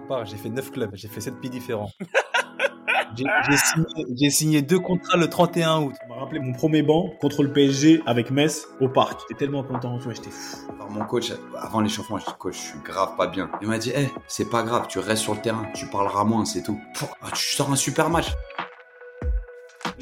Part, j'ai fait 9 clubs, j'ai fait 7 pays différents. J'ai signé, deux contrats le 31 août. Ça m'a rappelé mon premier banc contre le PSG avec Metz au parc. J'étais tellement content, j'étais fou. Alors mon coach, avant l'échauffement, je dis coach, je suis grave pas bien. Il m'a dit, hé, c'est pas grave, tu restes sur le terrain, tu parleras moins, c'est tout. Ah, tu sors un super match.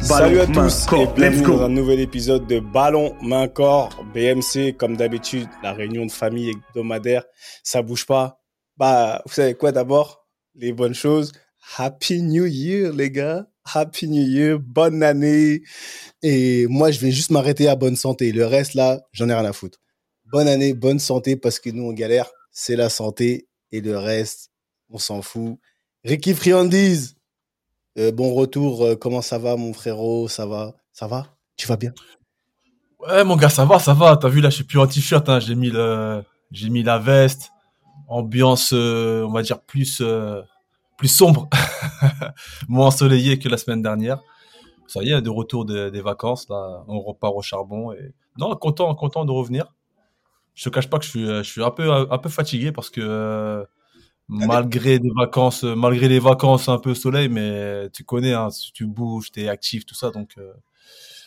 Salut à tous et bienvenue dans un nouvel épisode de Ballon Main Corps BMC comme d'habitude la réunion de famille hebdomadaire ça bouge pas. Bah vous savez quoi d'abord? Les bonnes choses. Happy New Year les gars. Happy New Year. Bonne année. Et moi je vais juste m'arrêter à bonne santé. Le reste là j'en ai rien à foutre. Bonne année bonne santé parce que nous on galère. C'est la santé. Et le reste on s'en fout. Ricky Friandise euh, bon retour, euh, comment ça va mon frérot? Ça va? Ça va? Tu vas bien? Ouais mon gars, ça va, ça va. T'as vu là, je suis plus en t-shirt, hein. j'ai mis le, mis la veste, ambiance, euh, on va dire plus, plus sombre, moins ensoleillé que la semaine dernière. Ça y est, de retour des vacances là, on repart au charbon et non, content, content de revenir. Je te cache pas que je suis, je suis un peu, un peu fatigué parce que malgré des vacances, euh, malgré les vacances un peu soleil, mais tu connais, hein, tu bouges, tu es actif, tout ça. Donc, euh,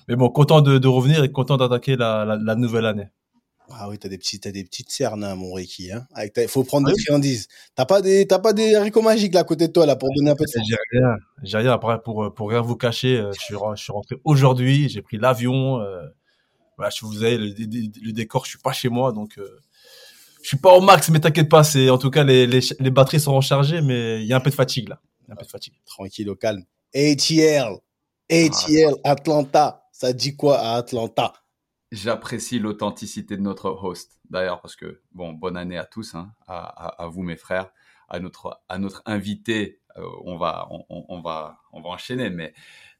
mais bon, content de, revenir et content d'attaquer la, nouvelle année. Ah oui, t'as des petites, des petites cernes, hein, mon Ricky. Hein. Il faut prendre des friandises. T'as pas des, t'as pas des haricots magiques là à côté de toi là pour donner un peu de. J'ai rien, j'ai rien. Après, pour pour rien vous cacher, euh, je suis, je suis rentré aujourd'hui. J'ai pris l'avion. voilà, je vous avez le, le, décor. Je suis pas chez moi, donc je suis pas au max, mais t'inquiète pas. C'est en tout cas les, les, les, batteries sont rechargées, mais il y a un peu de fatigue là. un peu de fatigue. Tranquille, au calme. ATL, ATL, Atlanta. Ça dit quoi à Atlanta? J'apprécie l'authenticité de notre host, d'ailleurs, parce que bon, bonne année à tous, hein, à, à, vous mes frères, à notre à notre invité. Euh, on va on, on, va on va enchaîner, mais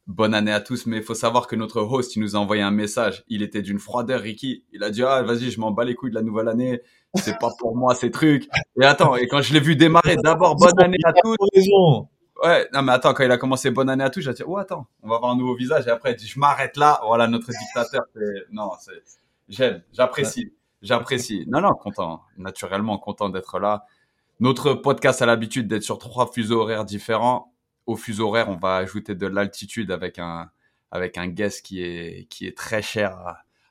bonne année à tous. Mais il faut savoir que notre host, il nous a envoyé un message. Il était d'une froideur, Ricky. Il a dit ah vas-y, je m'en bats les couilles de la nouvelle année c'est pas pour moi ces trucs. Et attends, et quand je l'ai vu démarrer, d'abord bonne année à tous. Ouais, non mais attends, quand il a commencé bonne année à tous, j'ai dit oh attends, on va avoir un nouveau visage. Et après, je m'arrête là. Voilà notre dictateur. Non, c'est j'aime, j'apprécie, j'apprécie. Non non, content, naturellement content d'être là. Notre podcast a l'habitude d'être sur trois fuseaux horaires différents. Au fuseau horaire, on va ajouter de l'altitude avec un avec un guest qui est qui est très cher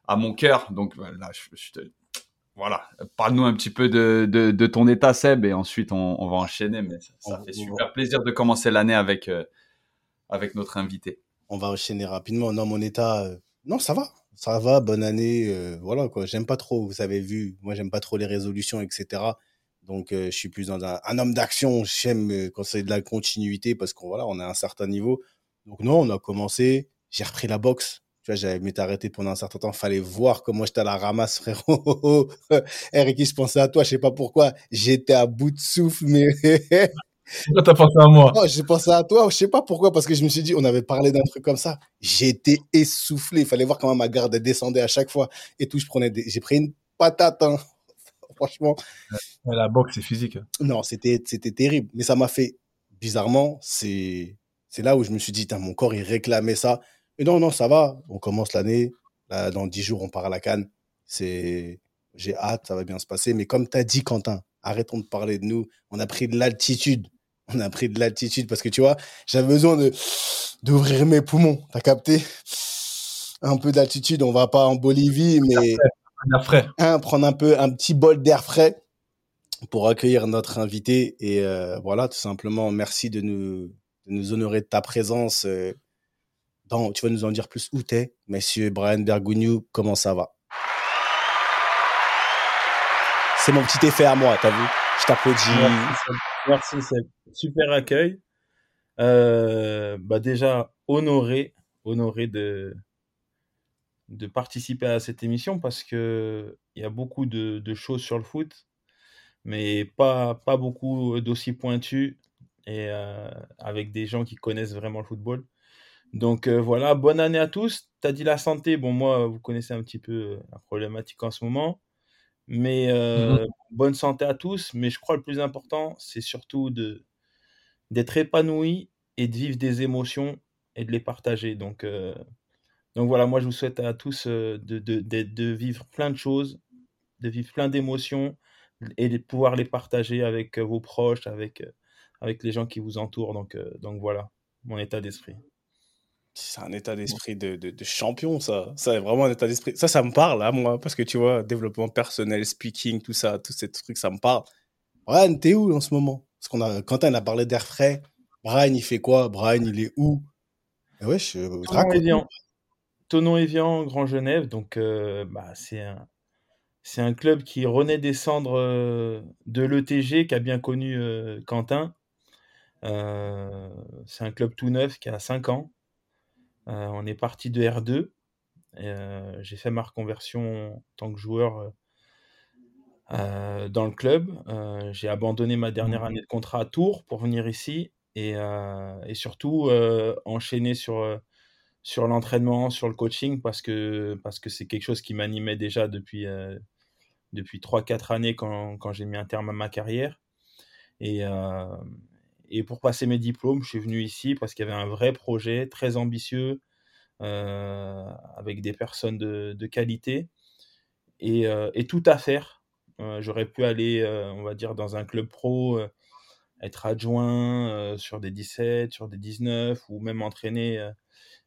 à, mon cœur. Donc là, je, je te voilà, parle-nous un petit peu de, de, ton état, Seb, et ensuite on, va enchaîner. Mais ça, fait super plaisir de commencer l'année avec, euh, avec notre invité. On va enchaîner rapidement. Non, mon état, euh, non, ça va. Ça va, bonne année. Euh, voilà, quoi. J'aime pas trop, vous avez vu, moi, j'aime pas trop les résolutions, etc. Donc, je suis plus dans un, un homme d'action. J'aime quand c'est de la continuité parce qu'on voilà, on a un certain niveau. Donc, non, on a commencé. J'ai repris la boxe tu vois, j'avais m'étais arrêté pendant un certain temps. Fallait voir comment j'étais à la ramasse, frérot. Eric, je pensais à toi. Je sais pas pourquoi. J'étais à bout de souffle, mais. Pourquoi t'as pensé à moi? J'ai pensé à toi. Je sais pas pourquoi, parce que je me suis dit, on avait parlé d'un truc comme ça. J'étais essoufflé. Il fallait voir comment ma garde descendait à chaque fois et tout. Je prenais, j'ai pris une patate. Hein. Franchement. La boxe, c'est physique. Non, c'était, c'était terrible. Mais ça m'a fait bizarrement. C'est, c'est là où je me suis dit, mon corps, il réclamait ça. Et non, non, ça va. On commence l'année. dans dix jours, on part à la Cannes. C'est, j'ai hâte, ça va bien se passer. Mais comme tu as dit, Quentin, arrêtons de parler de nous. On a pris de l'altitude. On a pris de l'altitude parce que tu vois, j'avais besoin de, d'ouvrir mes poumons. T'as capté? Un peu d'altitude. On va pas en Bolivie, mais. frais. Hein, prendre un peu, un petit bol d'air frais pour accueillir notre invité. Et euh, voilà, tout simplement, merci de nous, de nous honorer de ta présence. Euh, tu vas nous en dire plus où t'es, monsieur Brian Bergogneau, comment ça va? C'est mon petit effet à moi, t'as vu Je t'applaudis. Merci, c'est super accueil. Euh, bah déjà honoré, honoré de de participer à cette émission parce que il y a beaucoup de, de, choses sur le foot, mais pas pas beaucoup d'aussi pointus et euh, avec des gens qui connaissent vraiment le football. Donc euh, voilà, bonne année à tous. Tu as dit la santé, bon moi vous connaissez un petit peu la problématique en ce moment, mais mmh bonne santé à tous. Mais je crois le plus important, c'est surtout de d'être épanoui et de vivre des émotions et de les partager. Donc, euh, donc voilà, moi je vous souhaite à tous euh, de, de, de, vivre plein de choses, de vivre plein d'émotions et de pouvoir les partager avec vos proches, avec, avec les gens qui vous entourent. Donc, euh, donc voilà, mon état d'esprit. C'est un état d'esprit de, de, champion, ça. Ça, vraiment un état d'esprit. Ça, ça me parle, à hein, moi, parce que tu vois, développement personnel, speaking, tout ça, tous ces trucs, ça me parle. Brian, t'es où en ce moment? Parce qu'on a, Quentin a parlé d'air frais. Brian, il fait quoi? Brian, il est où? Eh ouais, je Tonon Tonon Evian, Grand Genève. Donc, euh, bah, c'est un, c'est un club qui renaît descendre euh, de l'ETG, qui a bien connu euh, Quentin. c'est un club tout neuf qui a 5 ans. On est parti de R2. J'ai fait ma reconversion en tant que joueur dans le club. J'ai abandonné ma dernière mmh. année de contrat à Tours pour venir ici et, euh, et surtout euh, enchaîner sur, euh, sur l'entraînement, sur le coaching, parce que parce que c'est quelque chose qui m'animait déjà depuis, depuis 3-4 années quand, quand j'ai mis un terme à ma carrière. Et, et pour passer mes diplômes, je suis venu ici parce qu'il y avait un vrai projet très ambitieux, avec des personnes de, qualité et, et, tout à faire. J'aurais pu aller, on va dire, dans un club pro être adjoint sur des 17, sur des 19 ou même entraîner.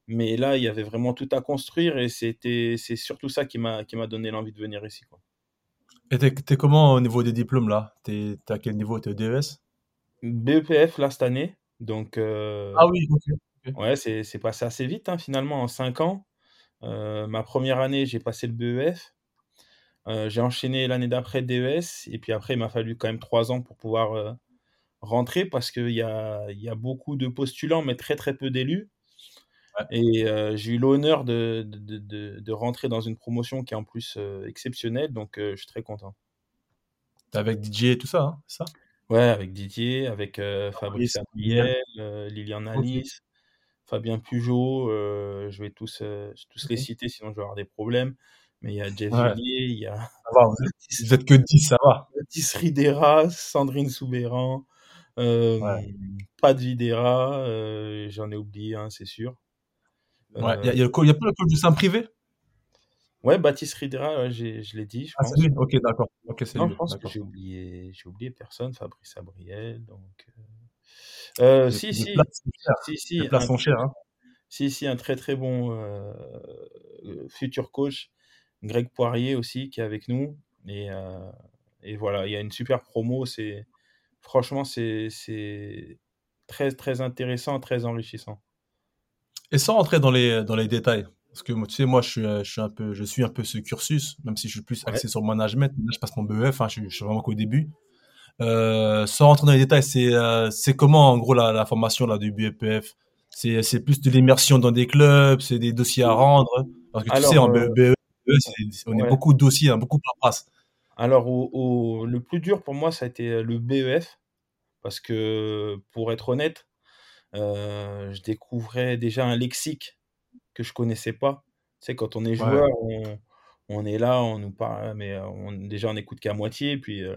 mais là, il y avait vraiment tout à construire et c'est surtout ça qui m'a donné l'envie de venir ici. Quoi. Et t'es, es comment au niveau des diplômes là? T'es à quel niveau? T'es DES BEPF là cette année. Donc ah oui. Ouais, c'est, c'est passé assez vite hein, finalement en 5 ans. ma première année, j'ai passé le BEF. j'ai enchaîné l'année d'après DES et puis après il m'a fallu quand même 3 ans pour pouvoir rentrer parce qu'il y a, y a beaucoup de postulants, mais très très peu d'élus. Et j'ai eu l'honneur de, de, de, de, rentrer dans une promotion qui est en plus exceptionnelle, donc je suis très content. Avec Didier et tout ça, hein, ça? Ouais, avec Didier, avec Fabrice Abriel, Liliane Alice, Fabien Pujot, je vais tous, tous les citer, sinon je vais avoir des problèmes. Mais il y a Jeff Villiers, il y a. vous êtes que 10, ça va. Mathis Ridera, Sandrine Soubéran, pas de Videra, j'en ai oublié un, c'est sûr. Il ouais, y, a, y, a, pas le coach de Saint-Privé? Ouais, Baptiste Ridera, je l'ai dit. Je ah, c'est lui? Ok, d'accord. non, je pense que j'ai oublié, oublié personne, Fabrice Abriel. Donc, euh, si, si, si, si, Les places sont chères. Hein. Si, si, un très très bon euh, futur coach, Greg Poirier aussi, qui est avec nous. Et, euh, et voilà, il y a une super promo. C'est franchement, c'est très, très intéressant, très enrichissant. Et sans rentrer dans les, dans les détails, parce que tu sais, moi, je suis, je suis, un, peu, je suis un peu ce cursus, même si je suis plus axé sur le management. Là, je passe mon BEF, hein, je, suis vraiment qu'au début. Euh, sans rentrer dans les détails, c'est euh, comment, en gros, la, la formation là, du BEPF C'est plus de l'immersion dans des clubs, c'est des dossiers à rendre? Parce que tu sais, en BEF, on est beaucoup de dossiers, hein, beaucoup de paperasse. Alors, au, le plus dur pour moi, ça a été le BEF, parce que, pour être honnête, euh, je découvrais déjà un lexique que je connaissais pas. Tu sais, quand on est joueur, on, est là, on nous parle, mais on, déjà on écoute qu'à moitié, et puis, euh,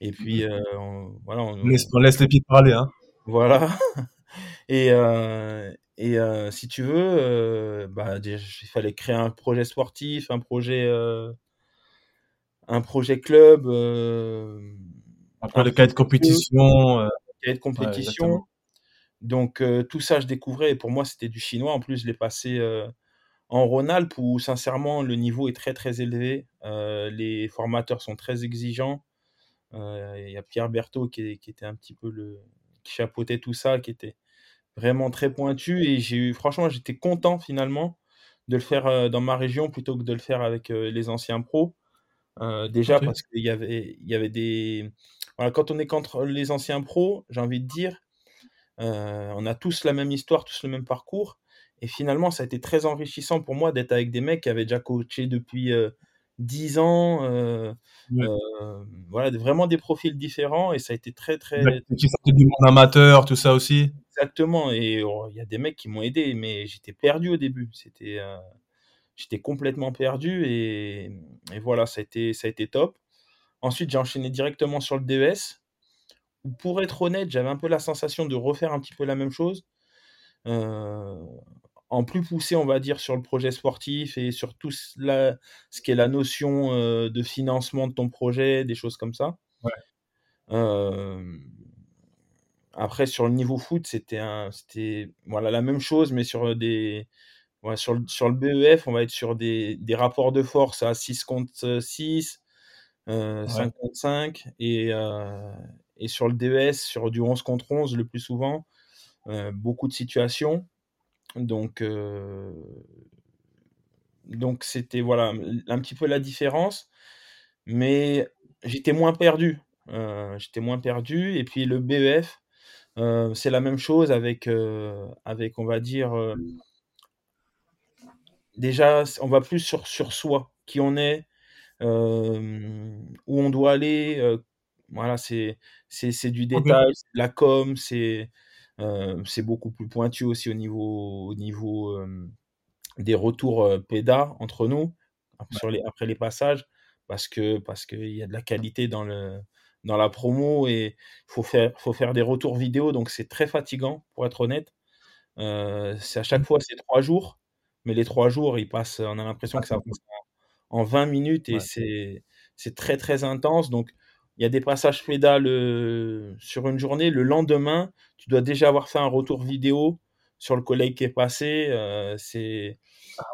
et puis mmh. euh, on, voilà. On, laisse, laisse les pieds parler, hein. Voilà. et et si tu veux, bah, il fallait créer un projet sportif, un projet un projet club. Euh, Après le cas de compétition. Euh, de compétition. Donc euh, tout ça, je découvrais et pour moi, c'était du chinois. En plus, je l'ai passé en Rhône-Alpes où sincèrement, le niveau est très très élevé. les formateurs sont très exigeants. Il y a Pierre Berthaud qui, qui, était un petit peu le qui chapeautait tout ça, qui était vraiment très pointu et j'ai eu franchement j'étais content finalement de le faire dans ma région plutôt que de le faire avec les anciens pros déjà parce qu'il y avait, il y avait des. Voilà, quand on est contre les anciens pros, j'ai envie de dire, on a tous la même histoire, tous le même parcours. Et finalement, ça a été très enrichissant pour moi d'être avec des mecs qui avaient déjà coaché depuis 10 ans. voilà, vraiment des profils différents. Et ça a été très, très. Qui sortaient du monde amateur, tout ça aussi. Exactement. Et oh, il y a des mecs qui m'ont aidé, mais j'étais perdu au début. C'était. J'étais complètement perdu et, et, voilà, ça a été, ça a été top. Ensuite, j'ai enchaîné directement sur le DES pour être honnête, j'avais un peu la sensation de refaire un petit peu la même chose. Euh, en plus poussé, on va dire, sur le projet sportif et sur tout ce qui est la notion euh, de financement de ton projet, des choses comme ça. Euh, après, sur le niveau foot, c'était c'était voilà, la même chose, mais sur des. sur, le, sur, le, BEF, on va être sur des, des rapports de force à 6 contre 6, 5 contre 5, et, et sur le DES, sur du 11 contre 11 le plus souvent, euh, beaucoup de situations. Donc, euh, donc c'était voilà un petit peu la différence, mais j'étais moins perdu. Euh, j'étais moins perdu. Et puis le BEF, c'est la même chose avec, avec on va dire, déjà, on va plus sur, sur soi, qui on est, où on doit aller, voilà, c'est c'est du détail, la com, c'est c'est beaucoup plus pointu aussi au niveau, au niveau des retours PEDA entre nous sur les, après les passages parce que parce qu'il y a de la qualité dans le dans la promo et il faut faire faut faire des retours vidéo donc c'est très fatigant pour être honnête. C'est à chaque mmh. fois c'est trois jours mais les trois jours ils passent on a l'impression que ça passe en, 20 minutes et c'est c'est très très intense donc il y a des passages pédales sur une journée. Le lendemain, tu dois déjà avoir fait un retour vidéo sur le collègue qui est passé. c'est ah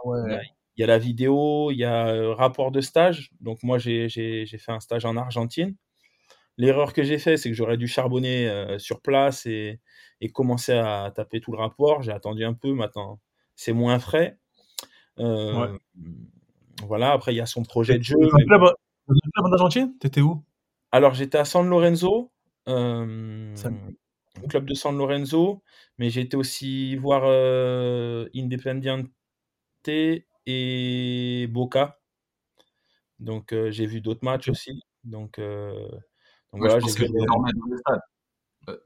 il y a la vidéo, il y a rapport de stage. Donc moi, j'ai fait un stage en Argentine. L'erreur que j'ai fait, c'est que j'aurais dû charbonner sur place et, et, commencer à taper tout le rapport. J'ai attendu un peu, maintenant c'est moins frais. Voilà, après il y a son projet de jeu. Dans le club en Argentine T'étais où? Alors, j'étais à San Lorenzo, au club de San Lorenzo, mais j'ai été aussi voir Independiente et Boca. Donc, j'ai vu d'autres matchs aussi. Donc, voilà, j'ai vu. dormais dans les stades.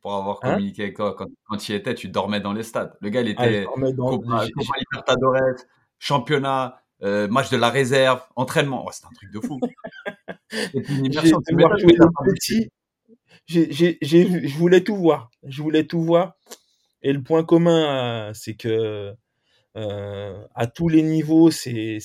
Pour avoir hein? communiqué avec toi, quand, tu y étais, tu dormais dans les stades. Le gars, il ah, était Copa, Libertadores, championnat, match de la réserve, entraînement. c'est un truc de fou. Je voulais tout voir. Je voulais tout voir. Et le point commun, euh, c'est que euh, à tous les niveaux, c'est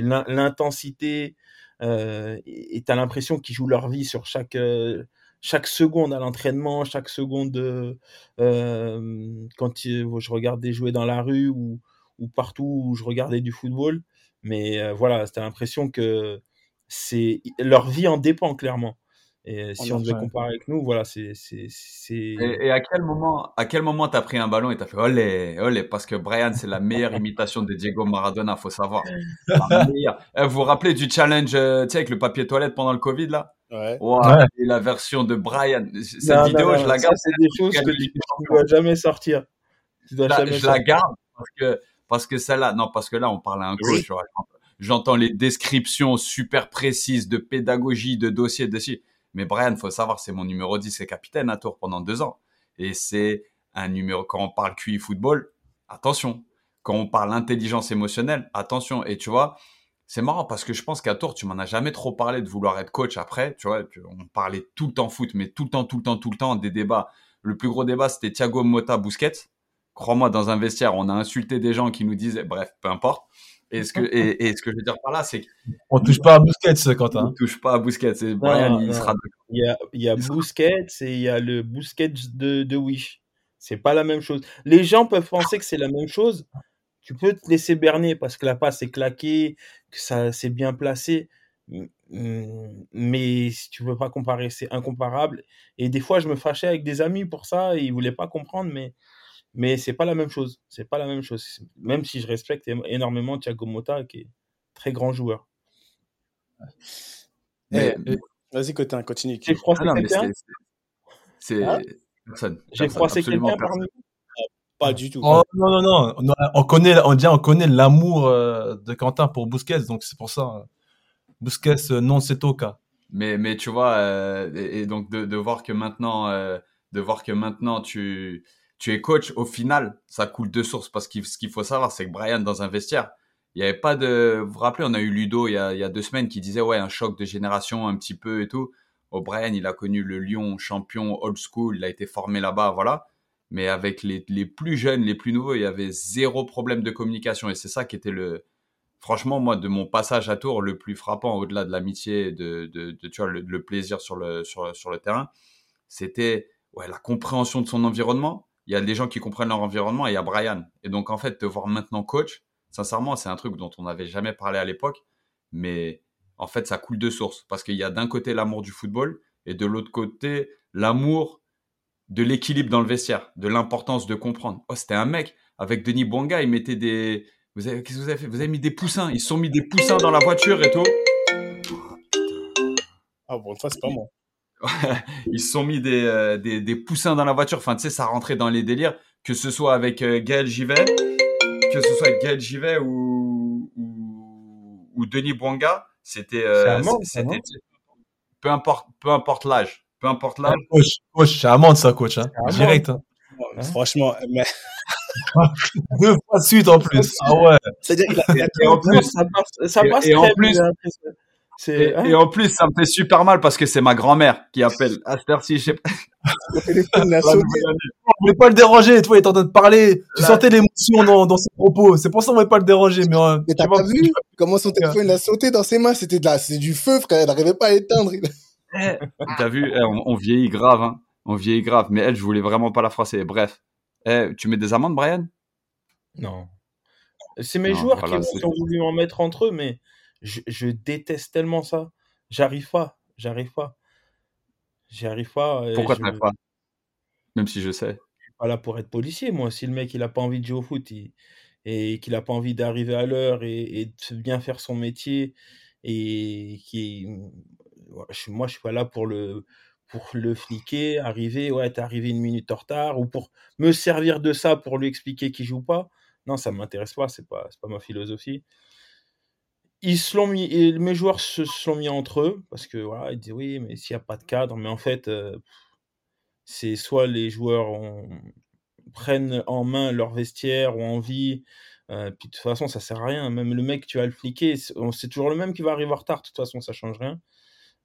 l'intensité. Euh, et tu as l'impression qu'ils jouent leur vie sur chaque euh, chaque seconde à l'entraînement, chaque seconde quand je regardais jouer dans la rue ou, ou partout où je regardais du football. Mais voilà, c'était l'impression que c'est leur vie en dépend clairement. Et si on devait comparer avec nous, voilà, c'est. Et, et, à quel moment, à quel moment t'as pris un ballon et t'as fait olé, olé, parce que Brian, c'est la meilleure imitation de Diego Maradona, faut savoir. Eh, vous vous rappelez du challenge, euh, tu sais, avec le papier toilette pendant le Covid là? Ouais. Et la version de Brian. Cette vidéo, je la garde. C'est des choses que tu ne dois jamais sortir. Tu dois jamais je la garde parce que parce que celle-là, non, parce que là, on parle à un coach. Oui j'entends les descriptions super précises de pédagogie, de dossier, de. Mais Brian, faut savoir, c'est mon numéro 10, c'est capitaine à Tours pendant deux ans. Et c'est un numéro, quand on parle QI football, attention. Quand on parle intelligence émotionnelle, attention. Et tu vois, c'est marrant parce que je pense qu'à Tours, tu m'en as jamais trop parlé de vouloir être coach après. Tu vois, on parlait tout le temps foot, mais tout le temps, tout le temps, tout le temps des débats. Le plus gros débat, c'était Thiago Motta Busquets. Crois-moi, dans un vestiaire, on a insulté des gens qui nous disaient, bref, peu importe. Et ce que, et, ce que je veux dire par là, c'est qu'on touche pas à Busquets, Quentin. On touche pas à Busquets. Brian, il sera. Il y a, il y a Busquets et il y a le Busquets de, de Wish. C'est pas la même chose. Les gens peuvent penser que c'est la même chose. Tu peux te laisser berner parce que la passe est claquée, que ça c'est bien placé. Mais si tu veux pas comparer, c'est incomparable. Et des fois, je me fâchais avec des amis pour ça et ils voulaient pas comprendre, mais mais c'est pas la même chose. C'est pas la même chose. Même si je respecte énormément Thiago Motta, qui est très grand joueur. Eh, vas-y, Cotin, continue. J'ai froissé ah quelqu'un C'est hein? personne. J'ai froissé quelqu'un parmi pas du tout. Oh, non, non, non. On connaît, on, on connaît l'amour euh, de Quentin pour Busquets, donc c'est pour ça. Busquets, euh, non, c'est au cas. Mais, mais tu vois, euh, et, donc de, de, voir que maintenant, de voir que maintenant tu, tu es coach, au final, ça coule de sources. Parce que ce qu'il faut savoir, c'est que Brian, dans un vestiaire, il n'y avait pas de. Vous vous rappelez, on a eu Ludo il y a, il y a deux semaines qui disait, ouais, un choc de génération un petit peu et tout. Au Brian, il a connu le Lyon champion old school, il a été formé là-bas, voilà mais avec les, les, plus jeunes, les plus nouveaux, il y avait zéro problème de communication. Et c'est ça qui était le, franchement, moi, de mon passage à Tours, le plus frappant, au-delà de l'amitié, de, de, de, tu vois, le, plaisir sur le, sur, sur le terrain, c'était ouais, la compréhension de son environnement. Il y a des gens qui comprennent leur environnement et il y a Brian. Et donc, en fait, te voir maintenant coach, sincèrement, c'est un truc dont on n'avait jamais parlé à l'époque, mais en fait, ça coule de source parce qu'il y a d'un côté l'amour du football et de l'autre côté l'amour de l'équilibre dans le vestiaire, de l'importance de comprendre. Oh, c'était un mec avec Denis Bouanga, il mettait des. Vous avez, qu'est-ce que vous avez fait? Vous avez mis des poussins. Ils sont mis des poussins dans la voiture et tout. Ah bon, ça c'est pas moi. Ils se sont mis des, euh, des, des, poussins dans la voiture. Enfin, tu sais, ça rentrait dans les délires. Que ce soit avec euh, Gaël Givet, que ce soit avec Gaël Givet ou, ou, ou Denis Bouanga, c'était. Euh, c'était peu importe, peu importe l'âge peu importe là. coach, coach c'est amende ça, coach. Hein. Direct. Hein. Franchement, mais... deux fois de suite en plus. Ah ouais. C'est-à-dire et en plus, ça passe, ça passe et, en plus, et, hein? et, en plus, ça me fait super mal parce que c'est ma grand-mère qui appelle. À cette heure-ci, je sais pas. on voulait pas le déranger. Toi, il est en train de parler. Tu sentais l'émotion dans, dans ses propos. C'est pour ça qu'on voulait pas le déranger. Mais, euh, mais t'as pas vu comment son téléphone a sauté dans ses mains? C'était la, du feu, frère. Elle n'arrivait pas à éteindre. Eh, t'as vu, eh, on, vieillit grave, hein. On vieillit grave. Mais elle, je voulais vraiment pas la froisser. Bref. Eh, tu mets des amendes, Brian? Non. C'est mes joueurs qui ont voulu en mettre entre eux, mais je, déteste tellement ça. J'arrive pas. J'arrive pas. J'y arrive pas. Pourquoi tu n'arrives pas? Même si je sais. Je suis pas là pour être policier, moi. Si le mec, il a pas envie de jouer au foot et qu'il a pas envie d'arriver à l'heure et, et, de bien faire son métier et qui moi, je suis pas là pour le, pour le fliquer, arriver, ouais, t'es arrivé une minute en retard, ou pour me servir de ça pour lui expliquer qu'il joue pas. Non, ça m'intéresse pas, c'est pas, pas ma philosophie. Ils se l'ont mis, mes joueurs se sont mis entre eux, parce que voilà, ils disent oui, mais s'il n'y a pas de cadre, mais en fait, euh, c'est soit les joueurs prennent en main leur vestiaire ou envie, euh, puis de toute façon, ça sert à rien. Même le mec, tu vas le fliquer, c'est toujours le même qui va arriver en retard, de toute façon, ça change rien.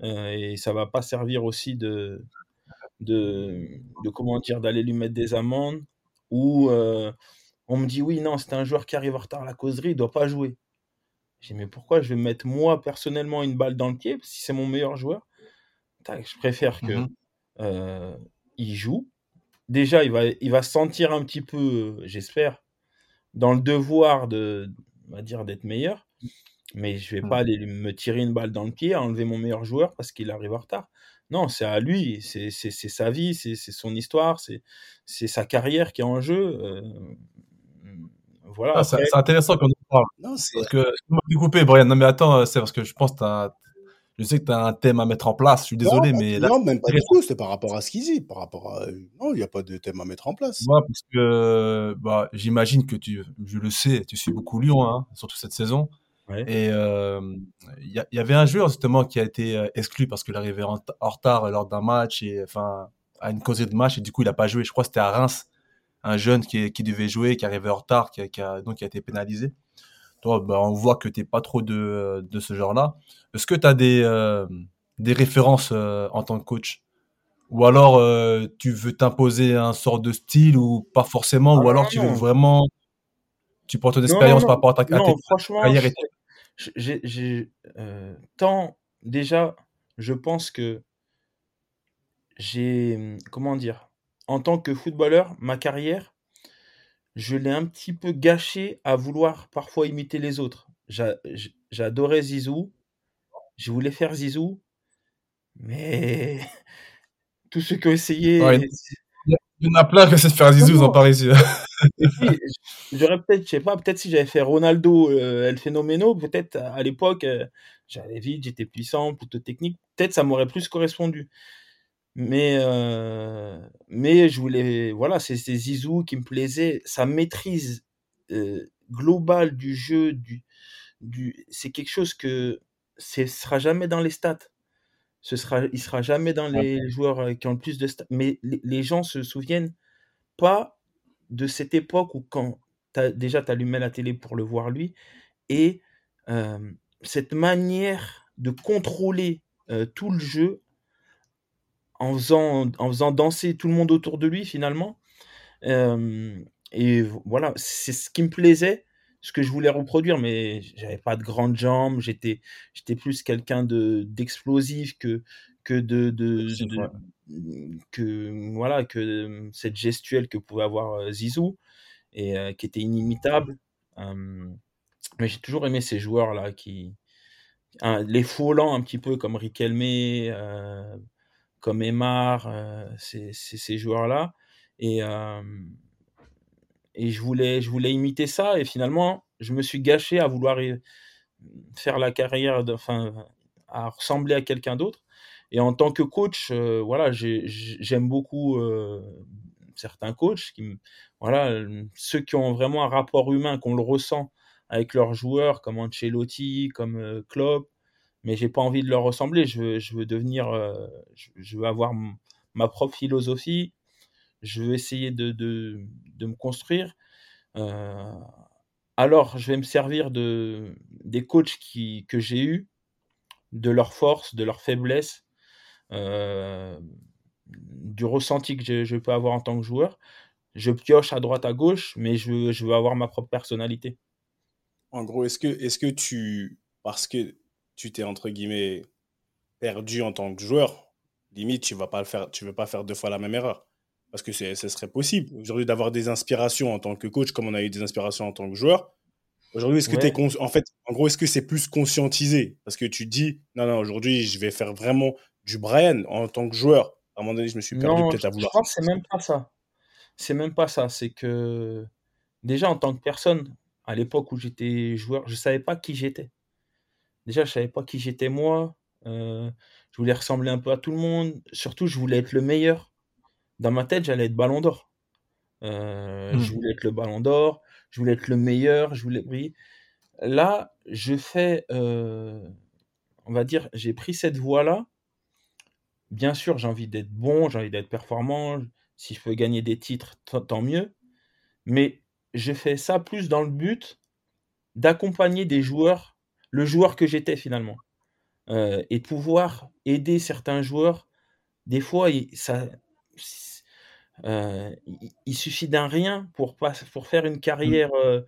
Euh, et ça va pas servir aussi de, de, de comment dire, d'aller lui mettre des amendes ou euh, on me dit oui, non, c'est un joueur qui arrive en retard à la causerie, il doit pas jouer. J'ai mais pourquoi je vais mettre moi personnellement une balle dans le pied si c'est mon meilleur joueur? Je préfère que mmh euh, il joue. Déjà, il va, il va sentir un petit peu, j'espère, dans le devoir de, on va dire, d'être meilleur. Mais je vais pas aller me tirer une balle dans le pied, enlever mon meilleur joueur parce qu'il arrive en retard. Non, c'est à lui, c'est sa vie, c'est son histoire, c'est sa carrière qui est en jeu. Euh, voilà. Ah, c'est intéressant parle. Non, parce que, je m'ai coupé, Brian. Non, mais attends, c'est parce que je pense que as, je sais que tu as un thème à mettre en place. Je suis désolé, non, mais. Non, même pas du tout. C'est par rapport à ce qu'il dit. Par rapport à. Non, il n'y a pas de thème à mettre en place. Moi, parce que bah, j'imagine que tu. Je le sais, tu suis beaucoup Lyon, hein, surtout cette saison. Et il y, avait un joueur justement qui a été exclu parce qu'il arrivait en, retard lors d'un match et enfin à une causée de match et du coup il a pas joué. Je crois que c'était à Reims, un jeune qui, qui, devait jouer, qui arrivait en retard, qui, qui a, donc qui a été pénalisé. Toi, bah, on voit que t'es pas trop de, de ce genre-là. Est-ce que tu as des, des références en tant que coach? Ou alors tu veux t'imposer un sort de style ou pas forcément, ou ah alors tu veux vraiment tu prends ton expérience par rapport à ta, carrière j'ai euh, tant déjà, je pense que j'ai comment dire, en tant que footballeur, ma carrière, je l'ai un petit peu gâché à vouloir parfois imiter les autres. J'adorais Zizou, je voulais faire Zizou, mais tous ceux qui ont essayé. il y en a plein qui essaient de faire Zizou, ils ont pas réussi. J'aurais peut-être, je sais pas, peut-être si j'avais fait Ronaldo, euh, El Fenomeno, peut-être à l'époque, euh, j'allais vite, j'étais puissant, plutôt technique, peut-être ça m'aurait plus correspondu. Mais, euh, mais je voulais, voilà, c'est Zizou qui me plaisait, sa maîtrise globale du jeu, du, du, c'est quelque chose que ce sera jamais dans les stats. Ce sera, il sera jamais dans les joueurs qui ont le plus de stats. Mais les, les gens se souviennent pas de cette époque où quand as, déjà tu allumais la télé pour le voir lui, et cette manière de contrôler tout le jeu en faisant, en faisant danser tout le monde autour de lui finalement. et voilà, c'est ce qui me plaisait, ce que je voulais reproduire, mais j'avais pas de grandes jambes, j'étais, j'étais plus quelqu'un de d'explosif que que de, de, que voilà que cette gestuelle que pouvait avoir Zizou et qui était inimitable. mais j'ai toujours aimé ces joueurs là qui les foulants un petit peu comme Riquelme, euh, comme Emar, c'est ces joueurs là et et je voulais je voulais imiter ça. Et finalement je me suis gâché à vouloir faire la carrière enfin à ressembler à quelqu'un d'autre. Et en tant que coach, euh, voilà, j'aime beaucoup euh, certains coachs, qui, voilà, ceux qui ont vraiment un rapport humain, qu'on le ressent avec leurs joueurs, comme Ancelotti, comme euh, Klopp, mais j'ai pas envie de leur ressembler. Je veux, je veux devenir, je, veux avoir ma propre philosophie. Je veux essayer de, de, de me construire. alors, je vais me servir de, des coachs qui, que j'ai eus, de leurs forces, de leurs faiblesses, euh, du ressenti que je, peux avoir en tant que joueur. Je pioche à droite, à gauche, mais je je veux avoir ma propre personnalité. En gros, est-ce que, est que tu, parce que tu t'es entre guillemets perdu en tant que joueur, limite, tu vas pas le faire, tu veux pas faire deux fois la même erreur parce que ce serait possible aujourd'hui d'avoir des inspirations en tant que coach comme on a eu des inspirations en tant que joueur. Aujourd'hui, est-ce que tu es en fait, en gros, est-ce que c'est plus conscientisé? Parce que tu dis non non, aujourd'hui, je vais faire vraiment du Brian en tant que joueur. À un moment donné, je me suis perdu peut-être à vouloir. Je pense que c'est même pas ça. C'est même pas ça. C'est que déjà en tant que personne, à l'époque où j'étais joueur, je savais pas qui j'étais. Déjà, je savais pas qui j'étais moi. Euh, je voulais ressembler un peu à tout le monde. Surtout, je voulais être le meilleur. Dans ma tête, j'allais être Ballon d'Or. Euh, je hmm. voulais être le Ballon d'Or. Je voulais être le meilleur. Je voulais briller. Là, je fais, euh, on va dire, j'ai pris cette voie-là Bien sûr, j'ai envie d'être bon, j'ai envie d'être performant. Si je peux gagner des titres, tant mieux. Mais je fais ça plus dans le but d'accompagner des joueurs, le joueur que j'étais finalement. Euh, et pouvoir aider certains joueurs. Des fois, il, ça, euh, il, suffit d'un rien pour, pour faire une carrière mmh.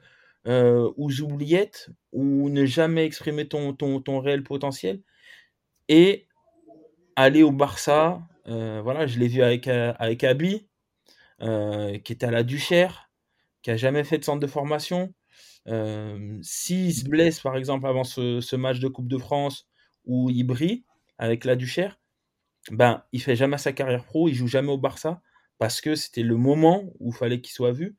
euh, aux oubliettes ou ne jamais exprimer ton, ton, ton réel potentiel. Et aller au Barça, voilà, je l'ai vu avec, avec Abi, qui était à la Duchère, qui a jamais fait de centre de formation. S'il se blesse, par exemple, avant ce, match de Coupe de France où il brille avec la Duchère, ben, il fait jamais sa carrière pro, il joue jamais au Barça parce que c'était le moment où il fallait qu'il soit vu.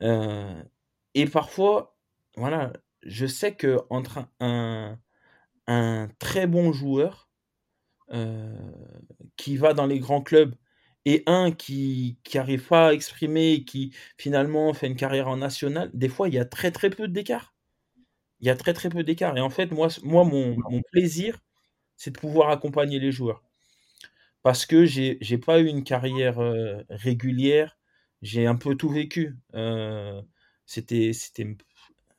et parfois, voilà, je sais que entre un, très bon joueur qui va dans les grands clubs et un qui n'arrive pas à exprimer, qui finalement fait une carrière en national, des fois, il y a très très peu d'écart. Il y a très très peu d'écart. Et en fait, moi, moi mon, mon plaisir, c'est de pouvoir accompagner les joueurs. Parce que j'ai n'ai pas eu une carrière euh, régulière, j'ai un peu tout vécu. Euh, c'était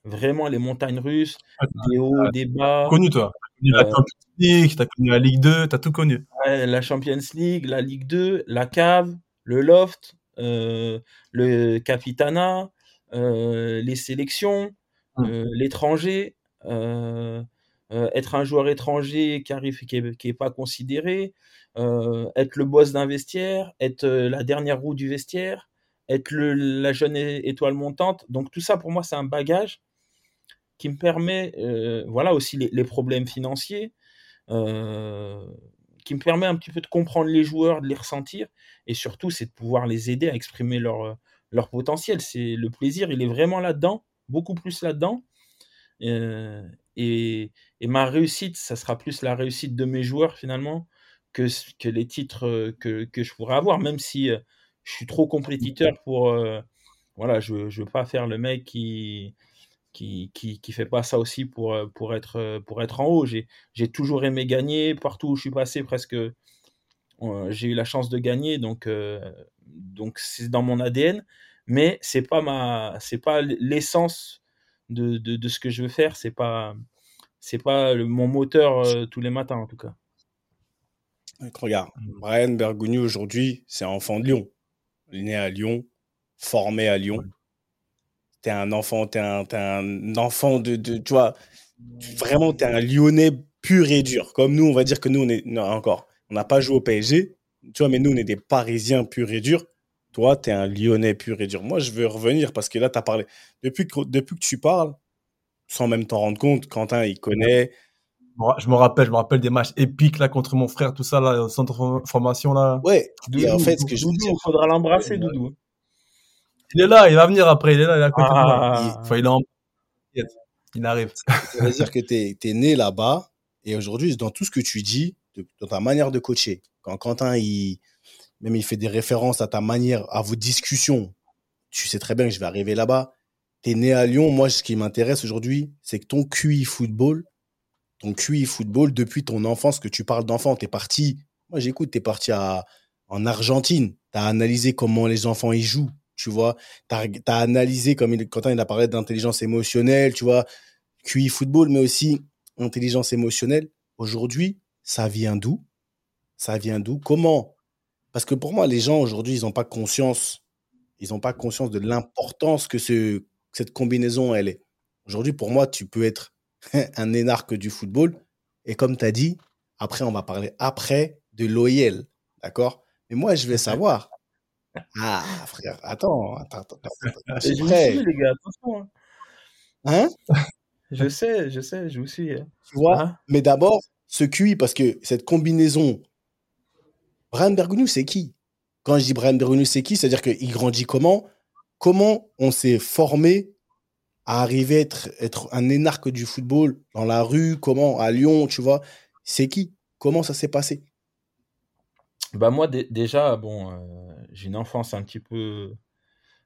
vraiment les montagnes russes, des hauts, des bas. Connu toi la euh, Champions League, t'as connu la Ligue 2, t'as tout connu. la Champions League, la Ligue 2, la cave, le loft, euh, le capitana, euh, les sélections, hum. l'étranger, être un joueur étranger qui arrive qui est, pas considéré, être le boss d'un vestiaire, être la dernière roue du vestiaire, être la jeune étoile montante. Donc tout ça pour moi c'est un bagage qui me permet, euh, voilà aussi les, problèmes financiers, euh, qui me permet un petit peu de comprendre les joueurs, de les ressentir, et surtout c'est de pouvoir les aider à exprimer leur, leur potentiel. C'est le plaisir, il est vraiment là-dedans, beaucoup plus là-dedans. et, ma réussite, ça sera plus la réussite de mes joueurs finalement que, que les titres que, que je pourrais avoir, même si je suis trop compétiteur pour. voilà, je ne veux pas faire le mec qui. Qui, qui, qui, fait pas ça aussi pour, pour, être, pour être en haut. J'ai toujours aimé gagner. Partout où je suis passé, presque, j'ai eu la chance de gagner. Donc, donc c'est dans mon ADN. Mais c'est pas ma, c'est pas l'essence de, de, de, ce que je veux faire. C'est pas, c'est pas mon moteur tous les matins, en tout cas. Regarde. Brian Bergogneau aujourd'hui, c'est un enfant de Lyon né à Lyon, formé à Lyon. Tu es un enfant, tu es, un enfant de, de, tu vois, vraiment, tu es un Lyonnais pur et dur. Comme nous, on va dire que nous, on est, non, encore, on n'a pas joué au PSG, tu vois, mais nous, on est des Parisiens purs et durs. Toi, tu es un Lyonnais pur et dur. Moi, je veux revenir parce que là, tu as parlé. Depuis que, depuis que tu parles, sans même t'en rendre compte, Quentin, il connaît, je me rappelle, je me rappelle des matchs épiques là contre mon frère, tout ça là, au centre de formation là. Ouais. et en fait, ce que je Doudou, il faudra l'embrasser, Doudou. Il est là, il va venir après, il est là, il est à côté de moi. Ah. Enfin, il est en... Il arrive. Ça veut dire que tu es, es, né là-bas et aujourd'hui, dans tout ce que tu dis, dans ta manière de coacher, quand Quentin, il, même il fait des références à ta manière, à vos discussions, tu sais très bien que je vais arriver là-bas. Tu es né à Lyon. Moi, ce qui m'intéresse aujourd'hui, c'est que ton QI football, ton QI football depuis ton enfance, que tu parles d'enfant, tu es parti, moi j'écoute, tu es parti à, en Argentine, tu as analysé comment les enfants y jouent, tu vois, tu as, analysé, comme il, quand il a parlé d'intelligence émotionnelle, tu vois, QI football, mais aussi intelligence émotionnelle. Aujourd'hui, ça vient d'où? Ça vient d'où? Comment? Parce que pour moi, les gens aujourd'hui, ils n'ont pas conscience, ils n'ont pas conscience de l'importance que ce, cette combinaison, elle est. Aujourd'hui, pour moi, tu peux être un énarque du football. Et comme tu as dit, après, on va parler après de l'OIL. D'accord? Mais moi, je vais savoir. Ah, frère, attends, attends, attends. Je vous suis, les gars, attention. Hein, hein? Je sais, je sais, je vous suis. Hein. Tu vois hein? Mais d'abord, ce QI, parce que cette combinaison, Brian Bergogneau, c'est qui? Quand je dis Brian Bergogneau, c'est qui? C'est-à-dire qu'il grandit comment? Comment on s'est formé à arriver à être, être un énarque du football dans la rue, comment, à Lyon, tu vois, c'est qui? Comment ça s'est passé? Bah moi déjà bon euh, j'ai une enfance un petit peu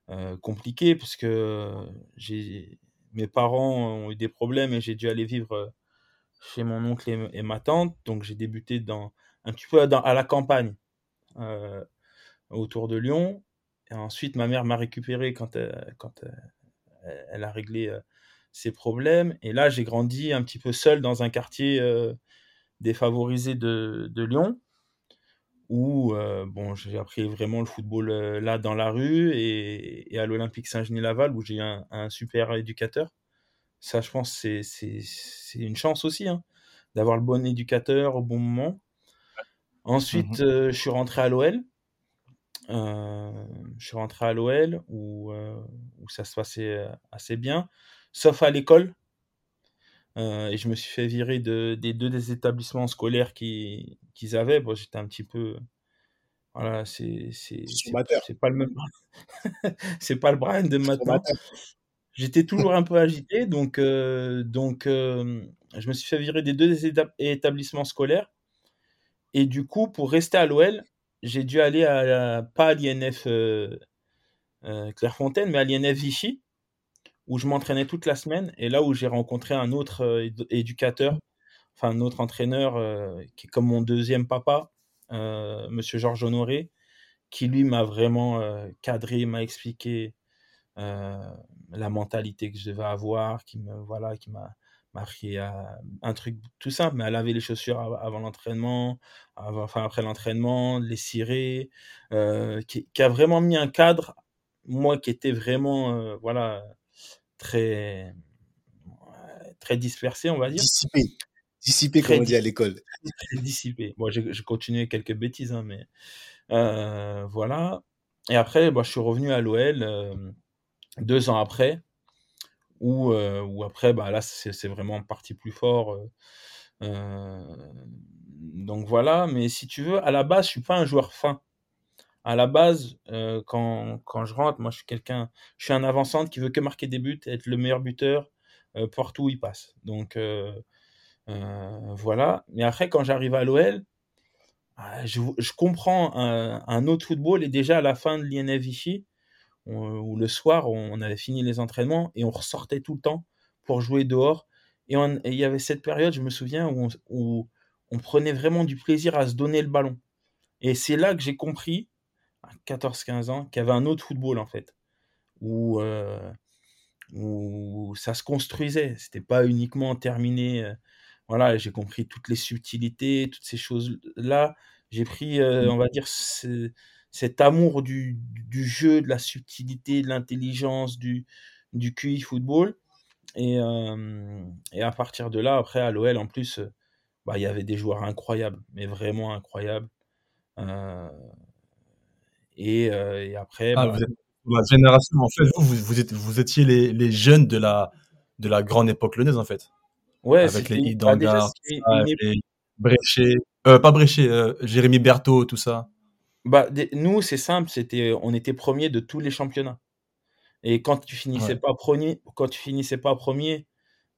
euh, compliquée parce que j'ai mes parents ont eu des problèmes et j'ai dû aller vivre chez mon oncle et, ma tante. Donc j'ai débuté dans un petit peu à la campagne euh, autour de Lyon. Et ensuite ma mère m'a récupéré quand elle a réglé ses problèmes. Et là, j'ai grandi un petit peu seul dans un quartier défavorisé de, Lyon, où bon, j'ai appris vraiment le football là dans la rue et, à l'Olympique Saint-Genis-Laval, où j'ai un, un super éducateur. Ça, je pense, c'est une chance aussi, hein, d'avoir le bon éducateur au bon moment. Ensuite, mmh je suis rentré à l'OL. Euh, je suis rentré à l'OL où, euh, où, ça se passait euh, assez bien, sauf à l'école. Et je me suis fait virer de, des deux des établissements scolaires qu'ils avaient. Bon, j'étais un petit peu. Voilà, c'est pas le même. c'est pas le Brian de maintenant. J'étais toujours un peu agité, donc, donc je me suis fait virer des deux établissements scolaires. Et du coup, pour rester à l'OL, j'ai dû aller à, pas à l'INF euh, euh, Clairefontaine, mais à l'INF Vichy, où je m'entraînais toute la semaine, et là où j'ai rencontré un autre euh, éducateur, enfin un autre entraîneur, qui est comme mon deuxième papa, Monsieur Georges Honoré, qui lui m'a vraiment cadré, m'a expliqué la mentalité que je devais avoir, qui me voilà, qui m'a Marie a un truc tout simple, mais à laver les chaussures avant l'entraînement, enfin après l'entraînement, les cirer, euh, qui, a vraiment mis un cadre, moi qui était vraiment, euh, voilà, très, très dispersé, on va dire. Dissipé. Dissipé, comme on dit à l'école. Dissipé. Bon, j'ai continué quelques bêtises, hein, mais euh, voilà. Et après, je suis revenu à l'OL deux ans après ou, ou après, bah, là, c'est vraiment parti plus fort. donc voilà, mais si tu veux, à la base, je suis pas un joueur fin. À la base, euh, quand, quand, je rentre, moi je suis quelqu'un, je suis un avançante qui veut que marquer des buts, être le meilleur buteur euh, partout où il passe. Donc euh, voilà. Mais après, quand j'arrive à l'OL, ah, je, comprends un, autre football et déjà à la fin de l'INF Vichy, où le soir on avait fini les entraînements et on ressortait tout le temps pour jouer dehors. Et il y avait cette période, je me souviens, où on, prenait vraiment du plaisir à se donner le ballon. Et c'est là que j'ai compris, 14-15 ans, qu'il y avait un autre football, en fait, où, euh, où ça se construisait. C'était pas uniquement terminé. Euh, voilà, j'ai compris toutes les subtilités, toutes ces choses-là. J'ai pris, euh, mmh. on va dire, cet amour du, du, jeu, de la subtilité, de l'intelligence, du, du QI football. Et, et à partir de là, après, à l'OL, en plus, bah, il y avait des joueurs incroyables, mais vraiment incroyables. Et, euh, et, après. Ah, bah vous êtes la génération, en fait, vous, vous, étiez, vous étiez les, les, jeunes de la, de la grande époque lyonnaise, en fait. Ouais, avec les Idangar, bah, les Bréché, euh, pas Bréché, euh, Jérémy Berthaud, tout ça. Bah, nous, c'est simple, c'était, on était premier de tous les championnats. Et quand tu finissais ouais. pas premier, quand tu finissais pas premier,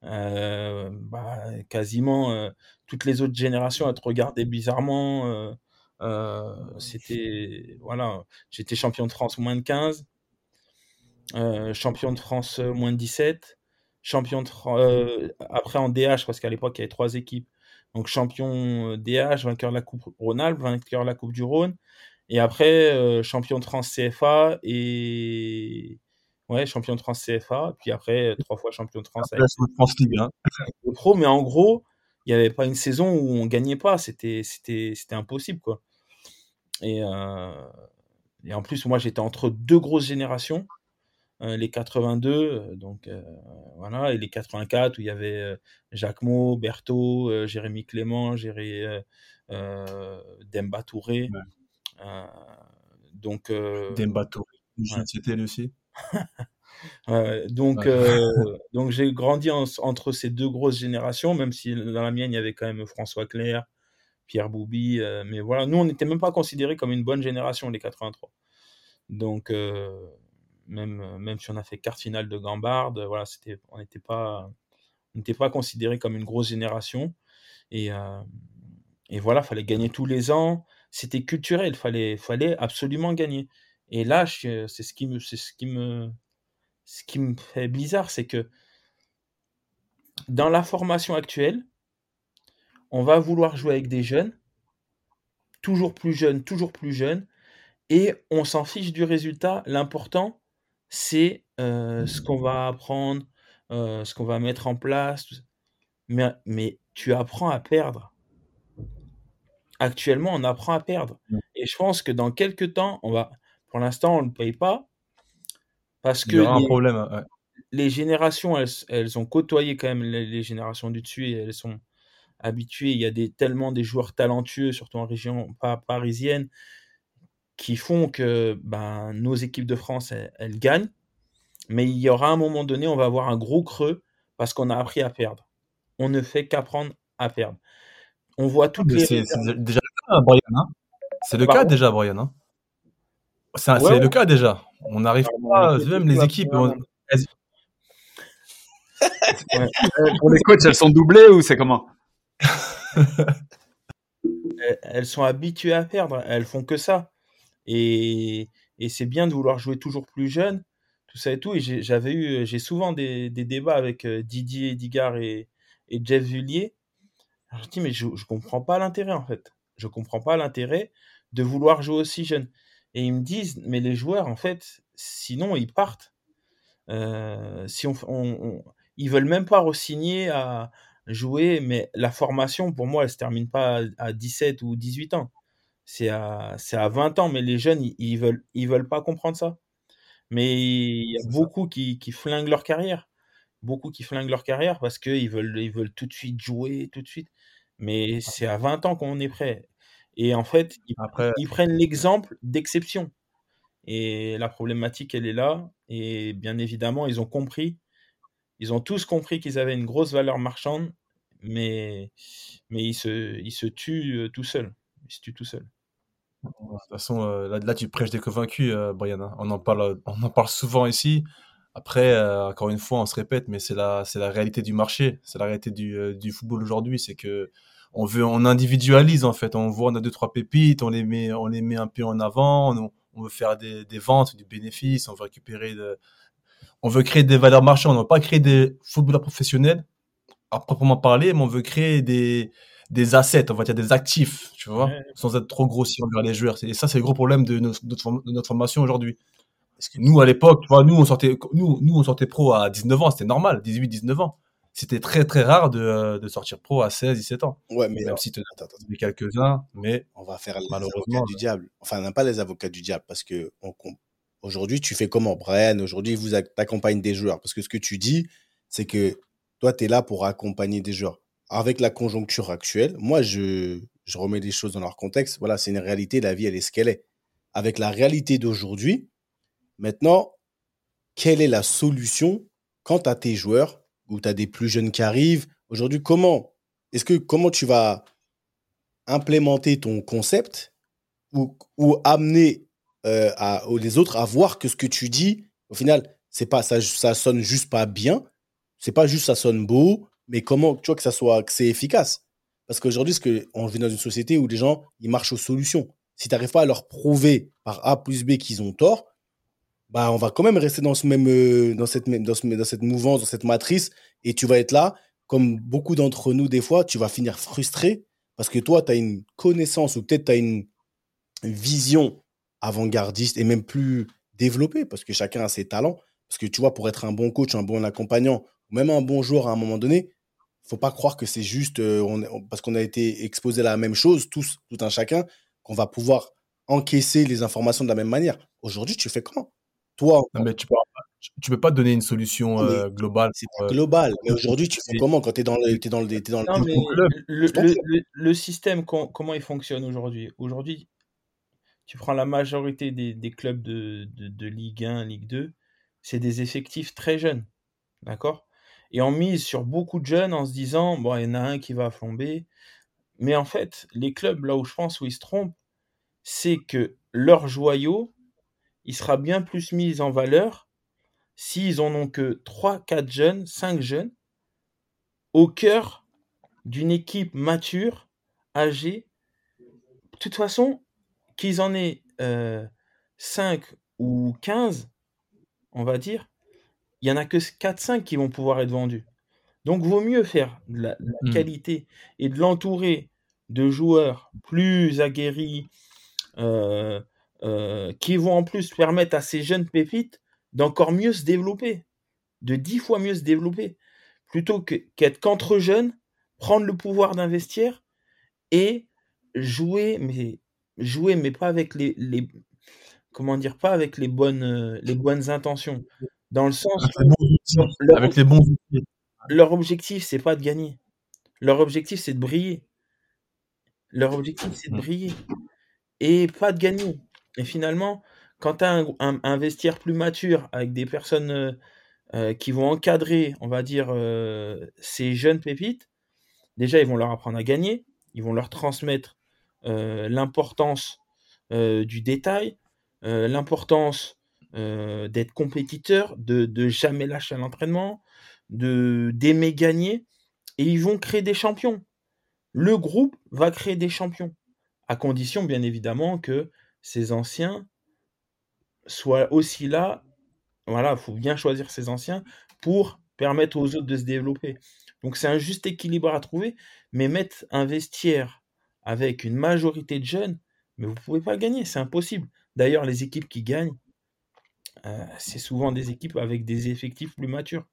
euh, bah, quasiment toutes les autres générations elles te regardaient bizarrement. Euh, euh c'était voilà, j'étais champion de France moins de 15, champion de France moins de 17, champion de après en DH parce qu'à l'époque il y avait trois équipes. Donc champion DH, vainqueur de la Coupe Rhône-Alpes, vainqueur de la Coupe du Rhône, et après champion de France CFA et Ouais, champion de France CFA, puis après, trois fois champion de France. Avec France Ligue 1. Pro, mais en gros, il n'y avait pas une saison où on gagnait pas, c'était, c'était, c'était impossible, quoi. Et, euh, et en plus, moi, j'étais entre deux grosses générations, euh, les 82, donc euh, voilà, et les 84 où il y avait Jacques Mo, Berthaud, Jérémy Clément, Jérémy Demba Touré. Ouais. donc. Demba Touré, ouais. c'était aussi. euh, donc, euh, donc j'ai grandi en, entre ces deux grosses générations, même si dans la mienne il y avait quand même François Clair, Pierre Boubi, euh, mais voilà, nous on n'était même pas considérés comme une bonne génération les 83. Donc euh, même même si on a fait quart finale de Gambard, voilà, c'était on n'était pas pas considéré comme une grosse génération et et voilà, fallait gagner tous les ans. C'était culturel, fallait fallait absolument gagner. Et là, c'est c'est ce qui me, ce qui me fait bizarre, c'est que dans la formation actuelle, on va vouloir jouer avec des jeunes, toujours plus jeunes, toujours plus jeunes, et on s'en fiche du résultat. L'important, c'est euh, ce qu'on va apprendre, euh, ce qu'on va mettre en place. Mais, mais tu apprends à perdre. Actuellement, on apprend à perdre. Et je pense que dans quelques temps, on va, pour l'instant, on ne le paye pas. Parce que les, un problème, ouais. les générations, elles, elles, ont côtoyé quand même les, les, générations du dessus et elles sont habituées. Il y a des, tellement des joueurs talentueux, surtout en région pas parisienne, qui font que ben, nos équipes de France, elles, elles, gagnent. Mais il y aura un moment donné, on va avoir un gros creux parce qu'on a appris à perdre. On ne fait qu'apprendre à perdre. On voit toutes les. C'est déjà le cas, Brian. Hein c'est le cas déjà, Brian. Hein c'est ouais, le cas déjà. On n'arrive pas, même les équipes. On... Elles... ouais. Pour les coachs, elles sont doublées ou c'est comment? Elles sont habituées à perdre, elles font que ça. Et, et c'est bien de vouloir jouer toujours plus jeune, tout ça et tout. Et j'avais eu, j'ai souvent des, des, débats avec euh, Didier Digard et, Jeff Vullier. Alors, je dis, mais je, je comprends pas l'intérêt en fait. Je comprends pas l'intérêt de vouloir jouer aussi jeune. Et ils me disent, mais les joueurs, en fait, sinon, ils partent. Euh, si on, on, ils veulent même pas re-signer à jouer, mais la formation, pour moi, elle se termine pas à, à 17 ou 18 ans. C'est à, c'est à 20 ans, mais les jeunes, ils, ils, veulent, ils veulent pas comprendre ça. Mais il y a beaucoup qui, qui flinguent leur carrière. Beaucoup qui flinguent leur carrière parce qu'ils veulent, ils veulent tout de suite jouer, tout de suite. Mais c'est à 20 ans qu'on est prêt. Et en fait, ils, Après... ils prennent l'exemple d'exception. Et la problématique, elle est là. Et bien évidemment, ils ont compris, ils ont tous compris qu'ils avaient une grosse valeur marchande, mais, mais ils, se, ils se tuent tout seuls. Ils se tuent tout seuls. De toute façon, euh, là, tu prêches des convaincus, euh, Brian. Hein. On, en parle, on en parle souvent ici. Après, euh, encore une fois, on se répète, mais c'est la, la réalité du marché, c'est la réalité du, du football aujourd'hui. C'est que on veut, on individualise en fait. On voit, on a deux trois pépites, on les met, on les met un peu en avant. On, veut faire des, des, ventes, du bénéfice. On veut récupérer, on veut créer des valeurs marchandes. On ne veut pas créer des footballeurs professionnels à proprement parler, mais on veut créer des des assets, on va dire des actifs, tu vois, sans être trop grossier envers les joueurs. Et ça, c'est le gros problème de, notre, de notre formation aujourd'hui. Parce que nous, à l'époque, tu vois, nous, on sortait, nous, nous, on sortait pro à 19 ans, c'était normal, 18, 19 ans. C'était très, très rare de, de, sortir pro à 16, 17 ans. Ouais, mais. Même si tu quelques-uns, mais. On va faire malheureusement du diable. Enfin, on n'a pas les avocats du diable parce que on, aujourd'hui, tu fais comment, Brian? Aujourd'hui, vous accompagne des joueurs. Parce que ce que tu dis, c'est que toi, tu es là pour accompagner des joueurs avec la conjoncture actuelle, moi, je, je remets des choses dans leur contexte. Voilà, c'est une réalité, la vie, elle est ce qu'elle est. Avec la réalité d'aujourd'hui, maintenant, quelle est la solution quant à tes joueurs ou tu as des plus jeunes qui arrivent? Aujourd'hui, comment est-ce que comment tu vas implémenter ton concept ou, ou amener euh, à, les autres à voir que ce que tu dis, au final, c'est pas ça, ça sonne juste pas bien, c'est pas juste ça sonne beau, mais comment tu vois que ça soit que c'est efficace Parce qu'aujourd'hui, que on vit dans une société où les gens ils marchent aux solutions. Si tu n'arrives pas à leur prouver par A plus B qu'ils ont tort, bah on va quand même rester dans ce même euh, dans cette dans, dans cette mouvance, dans cette matrice, et tu vas être là comme beaucoup d'entre nous des fois, tu vas finir frustré parce que toi, tu as une connaissance ou peut-être tu as une vision avant-gardiste et même plus développée parce que chacun a ses talents. Parce que tu vois, pour être un bon coach, un bon accompagnant, même un bon joueur à un moment donné, faut pas croire que c'est juste euh, on, parce qu'on a été exposé à la même chose, tous, tout un chacun, qu'on va pouvoir encaisser les informations de la même manière. Aujourd'hui, tu fais comment? Toi, non, mais tu peux, tu peux pas donner une solution euh, globale. C'est euh, global. Mais aujourd'hui, tu fais comment quand tu es dans le, es dans le, es dans non, le, le, le, système, comment il fonctionne aujourd'hui? Aujourd'hui, tu prends la majorité des, clubs de, de, de Ligue 1, Ligue 2, c'est des effectifs très jeunes. D'accord? Et on mise sur beaucoup de jeunes en se disant, bon, il y en a un qui va flamber. Mais en fait, les clubs, là où je pense où ils se trompent, c'est que leur joyau, il sera bien plus mis en valeur s'ils en ont que 3, 4 jeunes, 5 jeunes, au cœur d'une équipe mature, âgée. De toute façon, qu'ils en aient 5 euh, ou 15, on va dire, il y en a que 4-5 qui vont pouvoir être vendus. Donc, vaut mieux faire de la, mmh. qualité et de l'entourer de joueurs plus aguerris, euh, euh, qui vont en plus permettre à ces jeunes pépites d'encore mieux se développer, de dix fois mieux se développer, plutôt qu'être qu'entre jeunes, prendre le pouvoir d'investir et jouer, mais jouer, mais pas avec les, les comment dire, pas avec les bonnes, les bonnes intentions. Dans le sens avec les bons Leur objectif, c'est pas de gagner. Leur objectif, c'est de briller. Leur objectif, c'est de mmh. briller. Et pas de gagner. Et finalement, quand tu as un, vestiaire plus mature avec des personnes euh, euh, qui vont encadrer, on va dire, euh, ces jeunes pépites, déjà, ils vont leur apprendre à gagner. Ils vont leur transmettre l'importance du détail, l'importance euh, d'être compétiteur, de, de, jamais lâcher l'entraînement, de d'aimer gagner, et ils vont créer des champions. Le groupe va créer des champions, à condition bien évidemment que ces anciens soient aussi là. Voilà, il faut bien choisir ces anciens pour permettre aux autres de se développer. Donc c'est un juste équilibre à trouver, mais mettre un vestiaire avec une majorité de jeunes, mais vous ne pouvez pas gagner, c'est impossible. D'ailleurs, les équipes qui gagnent, euh, c'est souvent des équipes avec des effectifs plus matures.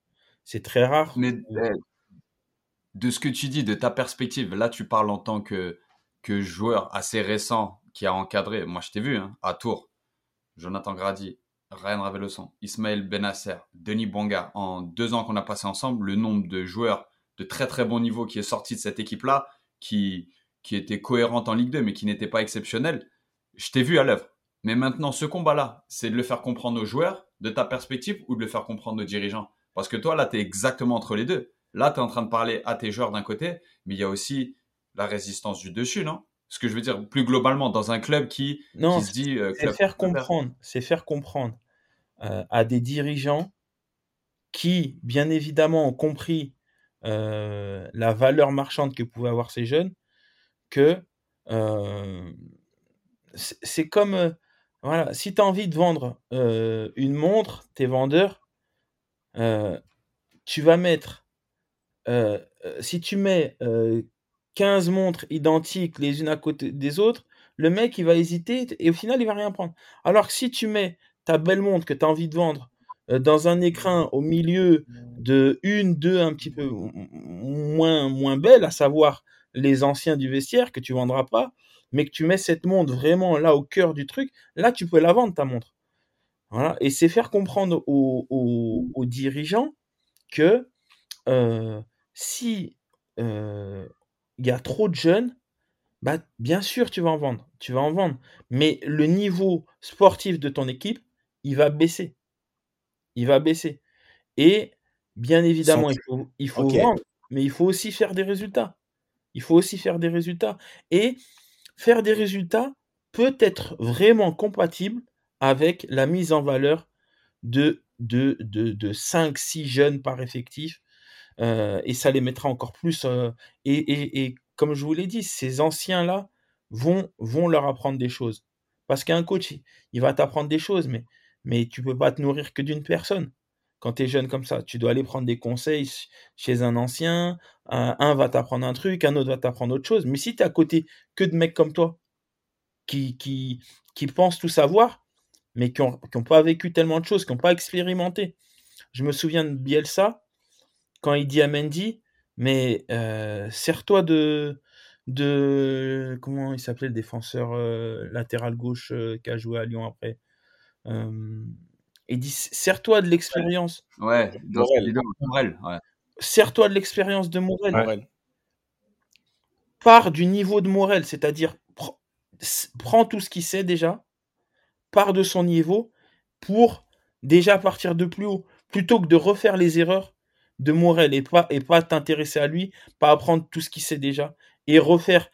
C'est très rare. Mais de ce que tu dis, de ta perspective, là tu parles en tant que, que joueur assez récent qui a encadré. Moi je t'ai vu hein, à Tours, Jonathan Grady, Ryan Raveloson, Ismaël Benasser, Denis Bonga. En deux ans qu'on a passé ensemble, le nombre de joueurs de très très bon niveau qui est sorti de cette équipe-là, qui, qui était cohérente en Ligue 2 mais qui n'était pas exceptionnel, je t'ai vu à l'œuvre. Mais maintenant, ce combat-là, c'est de le faire comprendre aux joueurs, de ta perspective, ou de le faire comprendre aux dirigeants. Parce que toi, là, tu es exactement entre les deux. Là, tu es en train de parler à tes joueurs d'un côté, mais il y a aussi la résistance du dessus, non? Ce que je veux dire plus globalement, dans un club qui, Non, qui se dit. euh, c'est faire comprendre, c'est faire comprendre euh, à des dirigeants qui, bien évidemment, ont compris euh, la valeur marchande que pouvaient avoir ces jeunes, que c'est comme, voilà, si tu as envie de vendre une montre, tes vendeurs, tu vas mettre, si tu mets euh, 15 montres identiques les unes à côté des autres, le mec, il va hésiter et au final, il va rien prendre. Alors que si tu mets ta belle montre que tu as envie de vendre dans un écrin au milieu de une, deux un petit peu moins, moins belles, à savoir les anciens du vestiaire que tu vendras pas, mais que tu mets cette montre vraiment là au cœur du truc, là, tu peux la vendre, ta montre. Voilà. Et c'est faire comprendre aux, aux- aux dirigeants que euh, si euh, il y a trop de jeunes, bah, bien sûr, tu vas en vendre. Tu vas en vendre. Mais le niveau sportif de ton équipe, il va baisser. Il va baisser. Et bien évidemment, Sans- il faut, il faut Ok. vendre, mais il faut aussi faire des résultats. Il faut aussi faire des résultats. Et faire des résultats peut être vraiment compatible avec la mise en valeur de, de, de, de 5-6 jeunes par effectif. Euh, et ça les mettra encore plus. euh, et, comme je vous l'ai dit, ces anciens-là vont, vont leur apprendre des choses. Parce qu'un coach, il, va t'apprendre des choses, mais, mais tu peux pas te nourrir que d'une personne. Quand tu es jeune comme ça, tu dois aller prendre des conseils ch- chez un ancien. Un, va t'apprendre un truc, un autre va t'apprendre autre chose. Mais si tu es à côté que de mecs comme toi, qui, qui, qui pensent tout savoir, mais qui n'ont pas vécu tellement de choses, qui n'ont pas expérimenté. Je me souviens de Bielsa, quand il dit à Mendy, mais euh, sers-toi de. Comment il s'appelait le défenseur euh, latéral gauche euh, qui a joué à Lyon après Il dit sers-toi de l'expérience. Ouais, dans Morel. Ouais. Sers-toi de l'expérience de Morel. Morel. Pars du niveau de Morel, c'est-à-dire pr- prends tout ce qu'il sait déjà, pars de son niveau pour déjà partir de plus haut, plutôt que de refaire les erreurs de Morel et pas, et pas t'intéresser à lui, pas apprendre tout ce qu'il sait déjà et refaire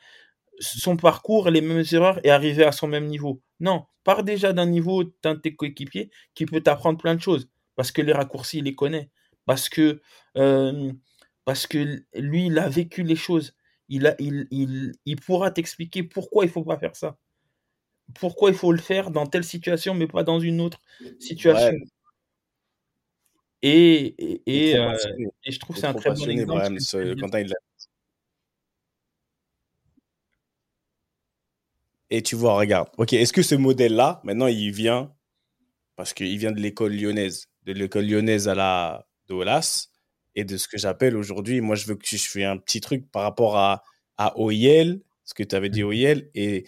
son parcours, les mêmes erreurs et arriver à son même niveau. Non, pars déjà d'un niveau d'un de tes coéquipiers qui peut t'apprendre plein de choses parce que les raccourcis, il les connaît, parce que, euh, parce que lui, il a vécu les choses. Il, a, il, il, il pourra t'expliquer pourquoi il faut pas faire ça. Pourquoi il faut le faire dans telle situation, mais pas dans une autre situation. Ouais. Et, et, Il est et, trop euh, et je trouve que c'est est un très bon exemple. Ce Quentin, il Et tu vois, regarde. Ok, est-ce que ce modèle-là, maintenant, il vient parce qu'il vient de l'école lyonnaise, de l'école lyonnaise à la de Olas, et de ce que j'appelle aujourd'hui, moi, je veux que je fais un petit truc par rapport à, à OIL, ce que tu avais dit OIL, et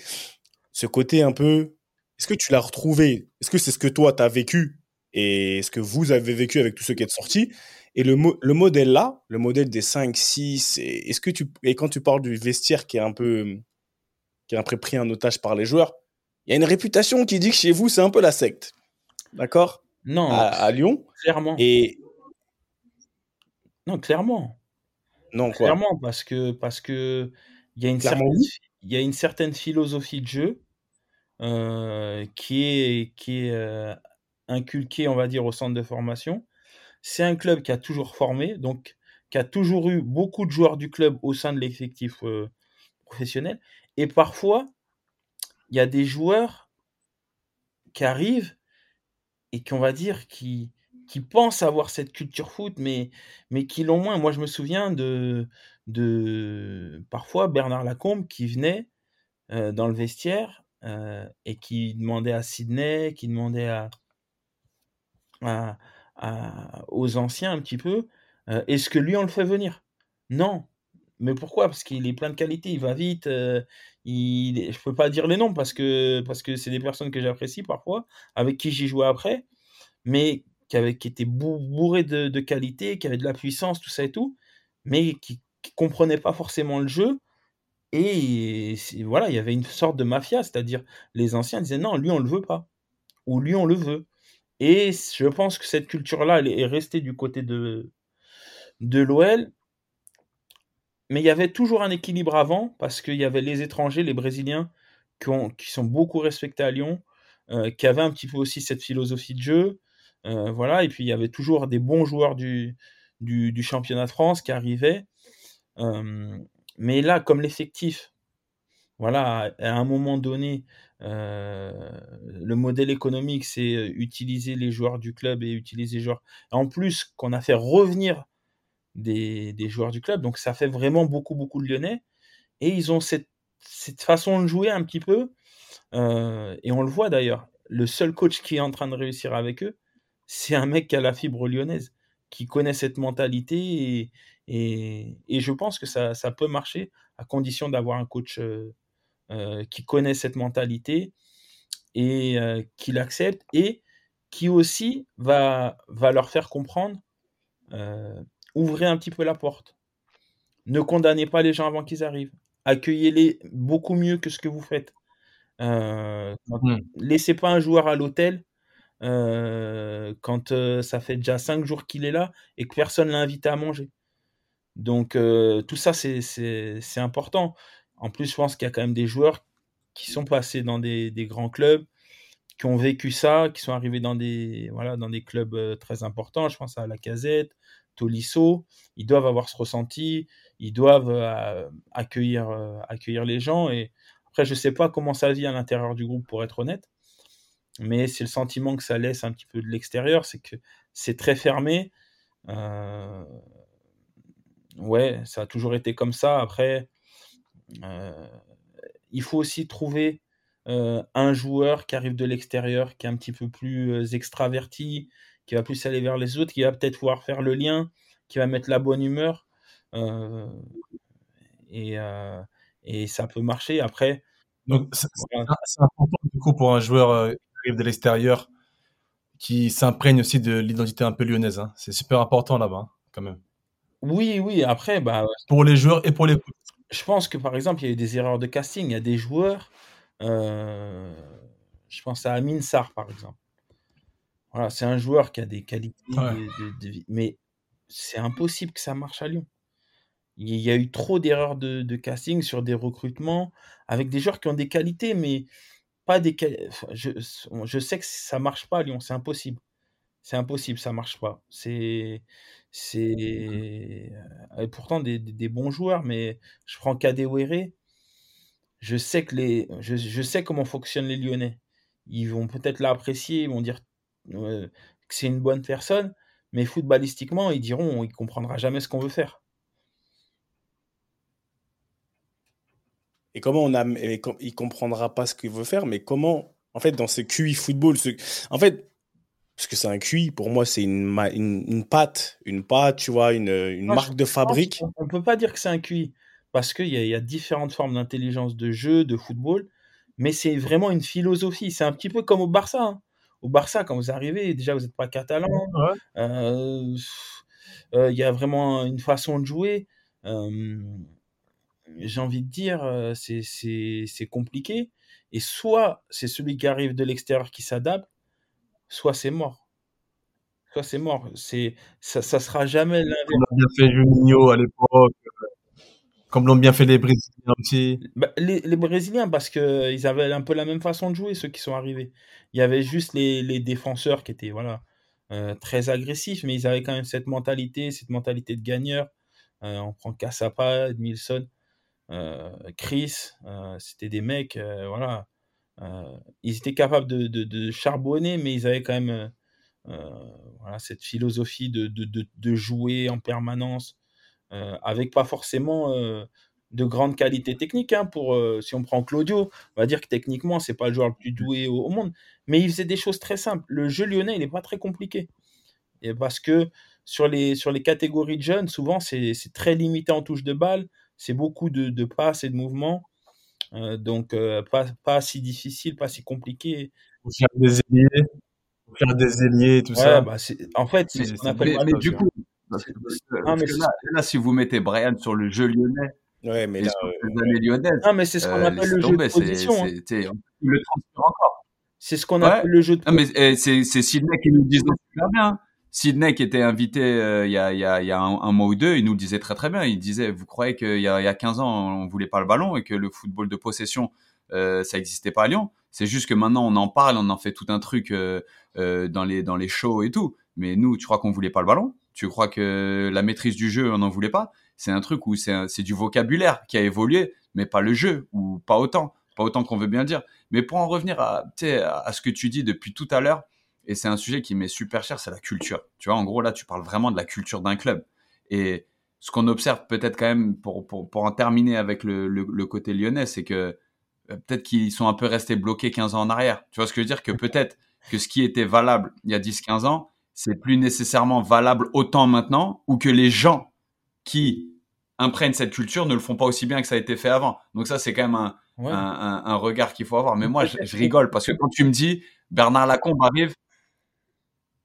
ce côté un peu, est-ce que tu l'as retrouvé? Est-ce que c'est ce que toi, tu as vécu et ce que vous avez vécu avec tous ceux qui êtes sortis Et le, mo- le modèle là, le modèle des 5, 6, et, est-ce que tu, et quand tu parles du vestiaire qui est un peu, qui est peu pris en otage par les joueurs, il y a une réputation qui dit que chez vous, c'est un peu la secte. D'accord? Non, à, à Lyon. clairement. Et Non, clairement. non, quoi? Clairement, parce que parce que il y a une Clairement, certaine oui. il y a une certaine philosophie de jeu euh, qui est qui est euh, inculquée, on va dire, au centre de formation. C'est un club qui a toujours formé, donc qui a toujours eu beaucoup de joueurs du club au sein de l'effectif euh, professionnel. Et parfois, il y a des joueurs qui arrivent et qui, on va dire, qui, qui pensent avoir cette culture foot, mais, mais qui l'ont moins. Moi, je me souviens de, de parfois Bernard Lacombe qui venait euh, dans le vestiaire euh, et qui demandait à Sydney, qui demandait à, à- aux anciens un petit peu, euh, est-ce que lui, on le fait venir? Non. Mais pourquoi? Parce qu'il est plein de qualités, il va vite. euh, il... Je peux pas dire les noms parce que parce que c'est des personnes que j'apprécie parfois, avec qui j'ai joué après, mais qui, avait, qui étaient bou- bourrés de, de qualité, qui avaient de la puissance, tout ça et tout, mais qui, qui comprenaient pas forcément le jeu. Et voilà, il y avait une sorte de mafia, c'est-à-dire les anciens disaient non, lui on le veut pas, ou lui on le veut. Et je pense que cette culture-là, est restée du côté de, de l'OL. Mais il y avait toujours un équilibre avant parce qu'il y avait les étrangers, les Brésiliens, qui, ont, qui sont beaucoup respectés à Lyon, euh, qui avaient un petit peu aussi cette philosophie de jeu. Euh, voilà, et puis il y avait toujours des bons joueurs du, du, championnat de France qui arrivaient. Euh, mais là, comme l'effectif, voilà, à un moment donné, le modèle économique, c'est utiliser les joueurs du club et utiliser les joueurs. En plus, qu'on a fait revenir des, des, joueurs du club, donc ça fait vraiment beaucoup, beaucoup de Lyonnais. Et ils ont cette, cette façon de jouer un petit peu, et on le voit d'ailleurs. Le seul coach qui est en train de réussir avec eux, c'est un mec qui a la fibre lyonnaise, qui connaît cette mentalité, et, et, je pense que ça, ça, peut marcher à condition d'avoir un coach euh, qui connaît cette mentalité et euh, qui l'accepte et qui aussi va, va leur faire comprendre, euh, ouvrez un petit peu la porte. Ne condamnez pas les gens avant qu'ils arrivent. Accueillez-les beaucoup mieux que ce que vous faites. Euh, mmh. Laissez pas un joueur à l'hôtel quand ça fait déjà cinq jours qu'il est là et que personne l'a invité à manger. Donc tout ça, c'est important. En plus, je pense qu'il y a quand même des joueurs qui sont passés dans des, grands clubs, qui ont vécu ça, qui sont arrivés dans des, voilà, dans des clubs euh, très importants. Je pense à la Casette, Tolisso. Ils doivent avoir ce ressenti, ils doivent euh, accueillir, euh, accueillir les gens. Et après, je sais pas comment ça vit à l'intérieur du groupe, pour être honnête. Mais c'est le sentiment que ça laisse un petit peu de l'extérieur, c'est que c'est très fermé. ouais, ça a toujours été comme ça. Après, euh, il faut aussi trouver euh, un joueur qui arrive de l'extérieur, qui est un petit peu plus euh, extraverti, qui va plus aller vers les autres, qui va peut-être pouvoir faire le lien, qui va mettre la bonne humeur. et, et, ça peut marcher. Après. Donc, c'est important du coup pour un joueur qui arrive de l'extérieur qui s'imprègne aussi de l'identité un peu lyonnaise. Hein. C'est super important là-bas, hein, quand même. Oui, oui. Après, bah. Pour les joueurs et pour les je pense que par exemple, il y a eu des erreurs de casting. Il y a des joueurs, euh, je pense à Amin Sarr par exemple. Voilà, c'est un joueur qui a des qualités, de, mais c'est impossible que ça marche à Lyon. Il y a eu trop d'erreurs de, casting sur des recrutements avec des joueurs qui ont des qualités, mais pas des je, je sais que ça marche pas à Lyon, c'est impossible. C'est impossible, ça marche pas. C'est c'est euh, pourtant des, des, bons joueurs, mais je prends Kadewere. Je sais que les, je, je, sais comment fonctionnent les Lyonnais. Ils vont peut-être l'apprécier, ils vont dire que c'est une bonne personne, mais footballistiquement, ils diront, il comprendra jamais ce qu'on veut faire. Et comment on a, il comprendra pas ce qu'il veut faire, mais comment, en fait, dans ce QI football, ce, en fait, parce que c'est un QI. Pour moi, c'est une, une, une, pâte, une pâte, tu vois, une, une marque de fabrique. On ne peut pas dire que c'est un QI, parce qu'il y, y, a différentes formes d'intelligence de jeu, de football, mais c'est vraiment une philosophie. C'est un petit peu comme au Barça. Hein. Au Barça, quand vous arrivez, déjà, vous n'êtes pas catalan. Euh, euh, il y a vraiment une façon de jouer. Euh, j'ai envie de dire, c'est compliqué. Et soit c'est celui qui arrive de l'extérieur qui s'adapte, soit c'est mort. Soit c'est mort. C'est ça, ça sera jamais Comme l'ont bien fait Juninho à l'époque, comme l'ont bien fait les Brésiliens aussi. Bah, les, Brésiliens, parce que ils avaient un peu la même façon de jouer, ceux qui sont arrivés. Il y avait juste les, défenseurs qui étaient voilà euh, très agressifs, mais ils avaient quand même cette mentalité, cette mentalité de gagneur. Euh, on prend Cassapa, Edmilson, Chris, c'était des mecs, voilà euh, ils étaient capables de, charbonner, mais ils avaient quand même euh, euh, cette philosophie de, jouer en permanence, avec pas forcément de grande qualité technique. Hein, pour, si on prend Claudio, on va dire que techniquement, c'est pas le joueur le plus doué au, monde, mais il faisait des choses très simples. Le jeu lyonnais, il n'est pas très compliqué. Et parce que sur les, sur les catégories de jeunes, souvent, c'est très limité en touche de balle, c'est beaucoup de, de passes et de mouvements. Euh, donc, euh, pas, pas si difficile, pas si compliqué. Pour faire des ailiers, pour faire des ailiers, tout ça. Bah en fait, c'est ce qu'on appelle. Mais, du coup, là, si vous mettez Brian sur le jeu lyonnais, ouais, mais là, les lyonnaises, non, mais c'est ce qu'on euh, appelle le jeu de position. Hein. Le transfert encore. C'est ce qu'on appelle le jeu de. Non, mais c'est Sidney qui nous dit super bien. Sidney qui était invité il y a, y a, y a un, mois ou deux, il nous le disait très très bien. Il disait, vous croyez qu'il y a, y a 15 ans, on voulait pas le ballon et que le football de possession, ça n'existait pas à Lyon? C'est juste que maintenant on en parle, on en fait tout un truc dans les dans les shows et tout. Mais nous, tu crois qu'on voulait pas le ballon? Tu crois que la maîtrise du jeu, on n'en voulait pas? C'est un truc où c'est du vocabulaire qui a évolué, mais pas le jeu ou pas autant, pas autant qu'on veut bien dire. Mais pour en revenir à, à ce que tu dis depuis tout à l'heure, et c'est un sujet qui m'est super cher, c'est la culture. Tu vois, en gros, là, tu parles vraiment de la culture d'un club. Et ce qu'on observe peut-être quand même, pour, pour, pour en terminer avec le, le, côté lyonnais, c'est que euh, peut-être qu'ils sont un peu restés bloqués 15 ans en arrière. Tu vois ce que je veux dire? Que peut-être que ce qui était valable il y a 10-15 ans, c'est plus nécessairement valable autant maintenant, ou que les gens qui imprègnent cette culture ne le font pas aussi bien que ça a été fait avant. Donc ça, c'est quand même un, un, un, regard qu'il faut avoir. Mais moi, je, je rigole parce que quand tu me dis Bernard Lacombe arrive,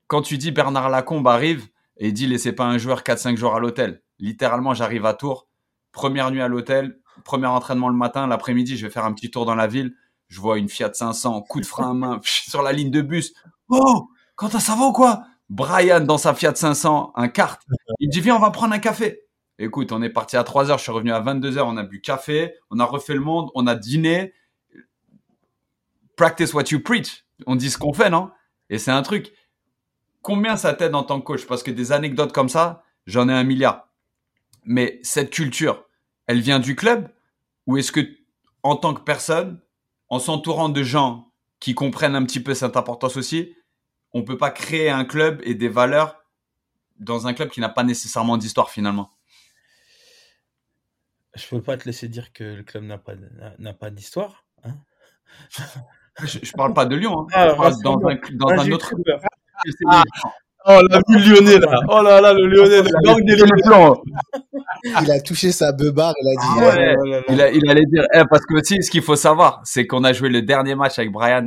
quand tu dis Bernard Lacombe arrive et dit laissez pas un joueur 4-5 jours à l'hôtel. Littéralement, j'arrive à Tours, première nuit à l'hôtel, premier entraînement le matin, l'après-midi, je vais faire un petit tour dans la ville. Je vois une Fiat 500, coup de frein à main, sur la ligne de bus. Oh, quand ça va ou quoi? Brian dans sa Fiat 500, un kart. Il dit viens, on va prendre un café. Écoute, on est parti à 3 heures, je suis revenu à 22 heures, on a bu café, on a refait le monde, on a dîné. Practice what you preach. On dit ce qu'on fait, non? Et c'est un truc combien ça t'aide en tant que coach? Parce que des anecdotes comme ça, j'en ai un milliard. Mais cette culture, elle vient du club? Ou est-ce que, en tant que personne, en s'entourant de gens qui comprennent un petit peu cette importance aussi, on peut pas créer un club et des valeurs dans un club qui n'a pas nécessairement d'histoire finalement Je peux pas te laisser dire que le club n'a pas, n'a pas d'histoire. Hein je, ne parle pas de Lyon. Hein. Ah, je parle dans, un, dans un autre. Ah. Oh, la vue lyonnais, là. Oh là là, le lyonnais, le gang des plans. Il a touché sa beubare, il a dit. Ouais, oh il, a, il, allait dire, eh, parce que aussi, ce qu'il faut savoir, c'est qu'on a joué le dernier match avec Brian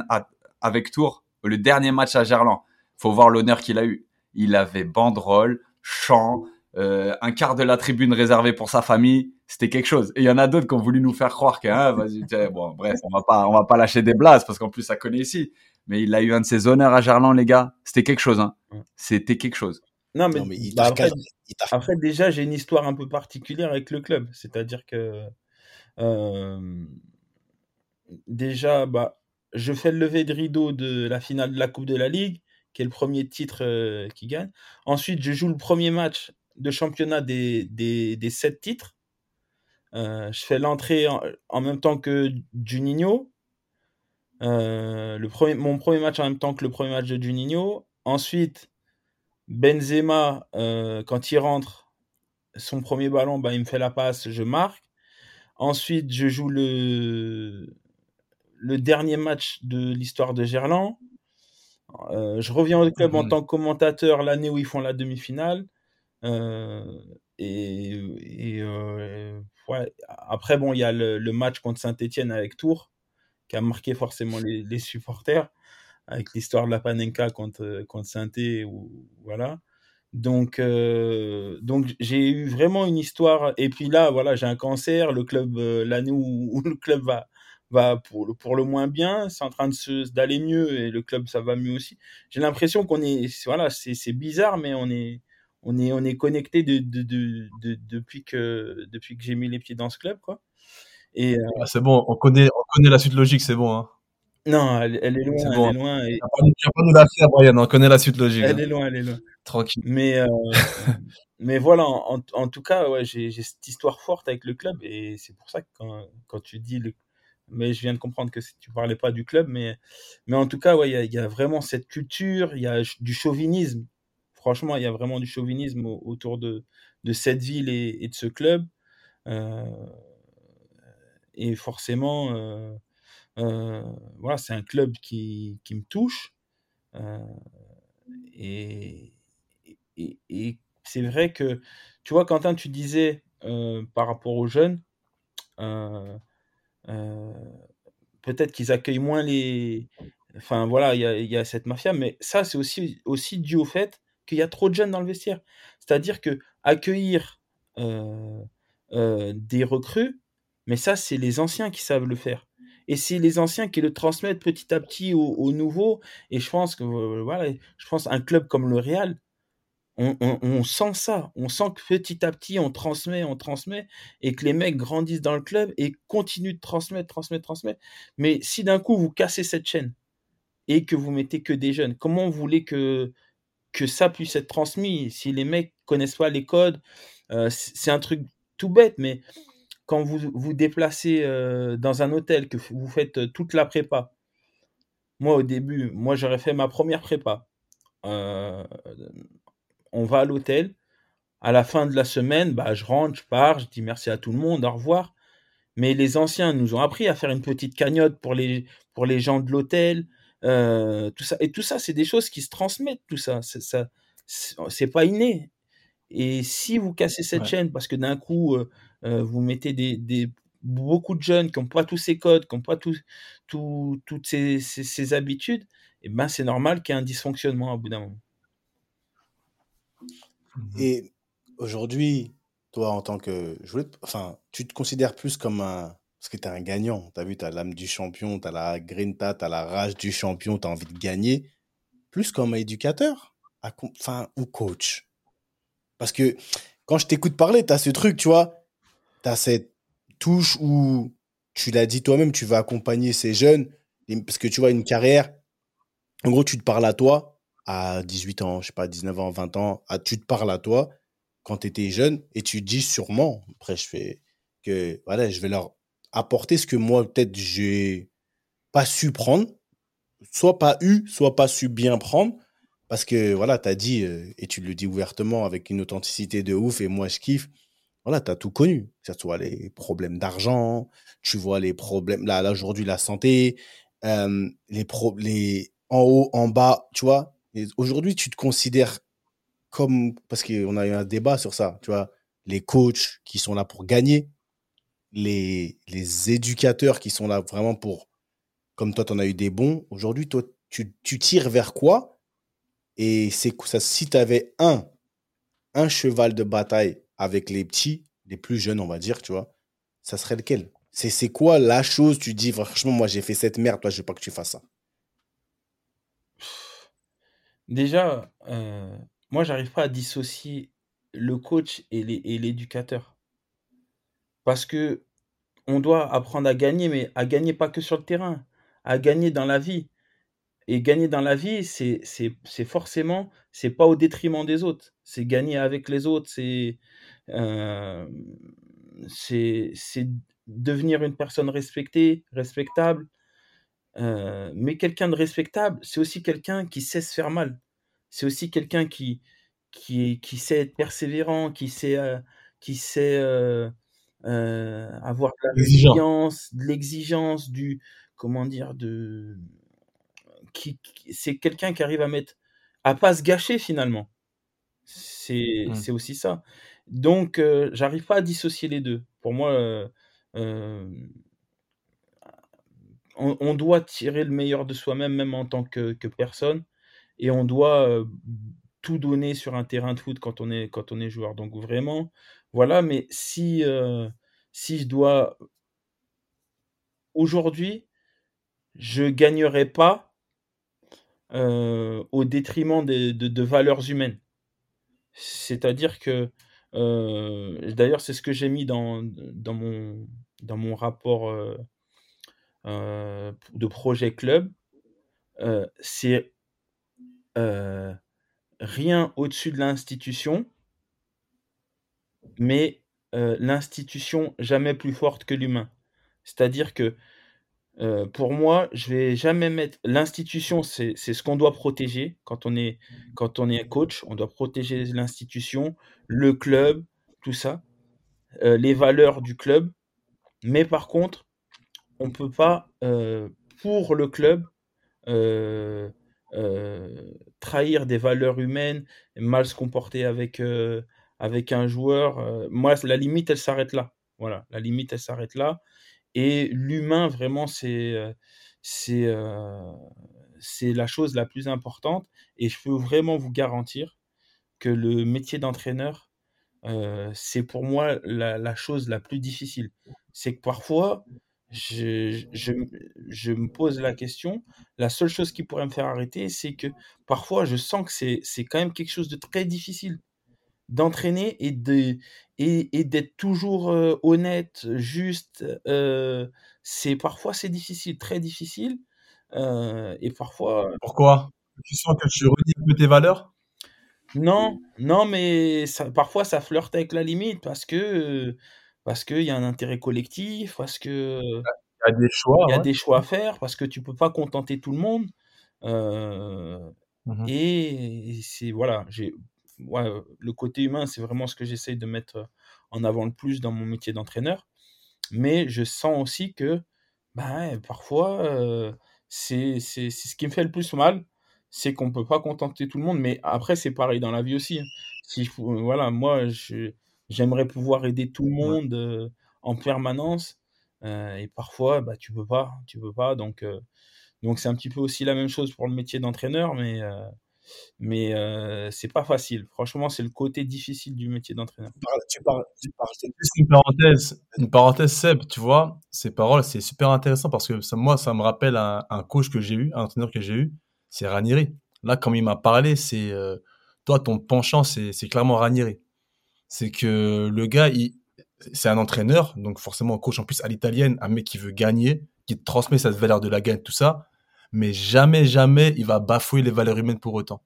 avec Tours, le dernier match à Gerland. Faut voir l'honneur qu'il a eu. Il avait banderole, chant, euh, un quart de la tribune réservée pour sa famille. C'était quelque chose. Et il y en a d'autres qui ont voulu nous faire croire que, hein, vas-y, bon, bref, on va pas, on va pas lâcher des blases parce qu'en plus, ça connaît ici mais il a eu un de ses honneurs à Gerland, les gars. C'était quelque chose, hein. C'était quelque chose. Non, mais, bah, après, déjà, j'ai une histoire un peu particulière avec le club. C'est-à-dire que euh, déjà, bah, je fais le lever de rideau de la finale de la Coupe de la Ligue, qui est le premier titre euh, qui gagne. Ensuite, je joue le premier match de championnat des, sept titres. Euh, je fais l'entrée en, même temps que Juninho. Euh, mon premier match en même temps que le premier match de Juninho. Ensuite, Benzema, quand il rentre, son premier ballon, bah, il me fait la passe, je marque. Ensuite, je joue le, le dernier match de l'histoire de Gerland. Euh, je reviens au club en mhm. tant que commentateur l'année où ils font la demi-finale. et, après, bon, il y a le, le match contre Saint-Etienne avec Tours qui a marqué forcément les, supporters avec l'histoire de la Panenka contre, contre saint ou voilà. Donc, euh, donc j'ai eu vraiment une histoire. Et puis là, voilà, j'ai un cancer. Le club, euh, l'année où, le club va, va pour, le, pour le moins bien, c'est en train de d'aller mieux et le club, ça va mieux aussi. J'ai l'impression qu'on est, voilà, c'est bizarre, mais on est, on est, on est connecté de, de, de, depuis que, depuis que j'ai mis les pieds dans ce club, quoi. Et euh, ah, c'est bon, on connaît, on connaît la suite logique, c'est bon. Hein. Non, elle, est loin, elle est loin. Et... Tu vas pas nous la faire, Brian, on connaît la suite logique. Elle hein. est loin, elle est loin. Tranquille. Mais, euh, mais voilà, en, en, tout cas, ouais, j'ai cette histoire forte avec le club et c'est pour ça que quand, quand tu dis le, mais je viens de comprendre que tu parlais pas du club, mais, mais en tout cas, ouais, il y a, y a, vraiment cette culture, il y a du chauvinisme. Franchement, il y a vraiment du chauvinisme autour de, de cette ville et, de ce club. Euh, et forcément, euh, euh, voilà, c'est un club qui, qui me touche. Et, et, c'est vrai que, tu vois, Quentin, tu disais par rapport aux jeunes, peut-être qu'ils accueillent moins les. Enfin, voilà, il y a, y a, cette mafia, mais ça, c'est aussi, aussi dû au fait qu'il y a trop de jeunes dans le vestiaire. C'est-à-dire que accueillir des recrues, mais ça, c'est les anciens qui savent le faire. Et c'est les anciens qui le transmettent petit à petit aux, nouveaux. Et je pense que, voilà, je pense un club comme le Real, on, sent ça. On sent que petit à petit, on transmet, on transmet, et que les mecs grandissent dans le club et continuent de transmettre, transmettre, transmettre. Mais si d'un coup, vous cassez cette chaîne et que vous mettez que des jeunes, comment vous voulez que, que ça puisse être transmis? Si les mecs connaissent pas les codes euh, C'est un truc tout bête, mais quand vous vous déplacez euh, dans un hôtel, que vous faites euh, toute la prépa, moi au début, moi j'aurais fait ma première prépa on va à l'hôtel. À la fin de la semaine, bah, je rentre, je pars, je dis merci à tout le monde, au revoir. Mais les anciens nous ont appris à faire une petite cagnotte pour les, pour les gens de l'hôtel. Euh, tout ça. Et tout ça, c'est des choses qui se transmettent, tout ça. C'est, ça, c'est pas inné. Et si vous cassez cette chaîne parce que d'un coup, euh, euh, vous mettez des, beaucoup de jeunes qui n'ont pas tous ces codes, qui n'ont pas tous, toutes ces, habitudes, et eh ben c'est normal qu'il y ait un dysfonctionnement à bout d'un moment. Mmh Et aujourd'hui, toi, en tant que. Je enfin, tu te considères plus comme un. Parce que tu un gagnant. Tu as vu, tu as l'âme du champion, tu as la grinta, tu as la rage du champion, tu as envie de gagner. Plus comme un éducateur enfin, ou coach. Parce que quand je t'écoute parler, tu as ce truc, tu vois. Tu as cette touche où tu l'as dit toi-même, tu vas accompagner ces jeunes. Parce que tu vois, une carrière, en gros, tu te parles à toi, à 18 ans, je sais pas, 19 ans, 20 ans, à, tu te parles à toi quand tu étais jeune et tu dis sûrement, après je fais que voilà, je vais leur apporter ce que moi peut-être j'ai pas su prendre, soit pas eu, soit pas su bien prendre parce que voilà, tu as dit euh, et tu le dis ouvertement avec une authenticité de ouf et moi je kiffe. Voilà, tu as tout connu, que ce soit les problèmes d'argent, tu vois les problèmes là, là aujourd'hui la santé, euh, les pro les en haut, en bas, tu vois, aujourd'hui, tu te considères comme, parce qu'on a eu un débat sur ça, tu vois, les coachs qui sont là pour gagner, les, éducateurs qui sont là vraiment pour, comme toi, tu en as eu des bons. Aujourd'hui, toi, tu, tu, tires vers quoi? Et c'est ça, si tu avais un, un cheval de bataille avec les petits, les plus jeunes, on va dire, tu vois, ça serait lequel? C'est quoi la chose, tu dis, franchement, moi, j'ai fait cette merde, toi, je veux pas que tu fasses ça Déjà, euh, moi, j'arrive pas à dissocier le coach et l'éducateur. Parce que on doit apprendre à gagner, mais à gagner pas que sur le terrain, à gagner dans la vie. Et gagner dans la vie, c'est forcément, c'est pas au détriment des autres. C'est gagner avec les autres, c'est euh, c'est devenir une personne respectée, respectable, euh, mais quelqu'un de respectable, c'est aussi quelqu'un qui sait se faire mal. C'est aussi quelqu'un qui, qui, qui sait être persévérant, qui sait, euh, qui sait euh, avoir de l'exigence, de l'exigence, du comment dire, de qui, c'est quelqu'un qui arrive à mettre, à pas se gâcher finalement. C'est mmh. aussi ça. Donc, j'arrive pas à dissocier les deux. Pour moi, on, doit tirer le meilleur de soi-même, même en tant que, personne, et on doit tout donner sur un terrain de foot quand on est, joueur. Donc vraiment, voilà, mais si, si je dois... Aujourd'hui, je gagnerai pas au détriment de, valeurs humaines. C'est-à-dire que, d'ailleurs, c'est ce que j'ai mis dans, mon, dans mon rapport euh, de projet club, euh, c'est euh, rien au-dessus de l'institution, mais l'institution jamais plus forte que l'humain. C'est-à-dire que pour moi, je vais jamais mettre l'institution, c'est ce qu'on doit protéger quand on est quand on est coach, on doit protéger l'institution, le club, tout ça, les valeurs du club. Mais par contre, on peut pas, euh, pour le club, euh, euh, trahir des valeurs humaines, mal se comporter avec, avec un joueur. moi, la limite, elle s'arrête là. Voilà, la limite, elle s'arrête là. Et l'humain, vraiment, c'est c'est c'est la chose la plus importante. Et je peux vraiment vous garantir que le métier d'entraîneur, c'est pour moi la, la, chose la plus difficile. C'est que parfois, je, je, je me pose la question. La seule chose qui pourrait me faire arrêter, c'est que parfois, je sens que c'est, quand même quelque chose de très difficile d'entraîner et de et, et d'être toujours euh, honnête, juste. euh, c'est parfois c'est difficile, très difficile. euh, et parfois, Pourquoi? Tu sens que tu renies un peu tes valeurs? Non, non, mais ça, parfois ça flirte avec la limite parce que parce qu'il y a un intérêt collectif, parce que Il y a des choix, il y a ouais. des choix à faire, parce que tu peux pas contenter tout le monde. euh, Mhm. et c'est voilà, j'ai ouais, le côté humain, c'est vraiment ce que j'essaye de mettre en avant le plus dans mon métier d'entraîneur. Mais je sens aussi que bah, parfois euh, c'est ce qui me fait le plus mal, c'est qu'on peut pas contenter tout le monde. Mais après, c'est pareil dans la vie aussi. hein. S'il faut, voilà, moi, je, j'aimerais pouvoir aider tout le monde euh, en permanence. euh, et parfois, bah, tu peux pas, tu peux pas. Donc, euh, donc c'est un petit peu aussi la même chose pour le métier d'entraîneur, mais euh, mais euh, c'est pas facile. Franchement, c'est le côté difficile du métier d'entraîneur. Tu parles, tu parles, tu parles- Juste une parenthèse, une parenthèse, Seb, tu vois, ces paroles, c'est super intéressant parce que ça, moi, ça me rappelle un, un coach que j'ai eu, un entraîneur que j'ai eu, c'est Ranieri. Là, comme il m'a parlé, c'est euh, toi, ton penchant, c'est c'est clairement Ranieri. C'est que le gars, il, c'est un entraîneur, donc forcément un coach en plus à l'italienne, un mec qui veut gagner, qui transmet cette valeur de la gagne, tout ça, mais jamais, jamais il va bafouer les valeurs humaines pour autant.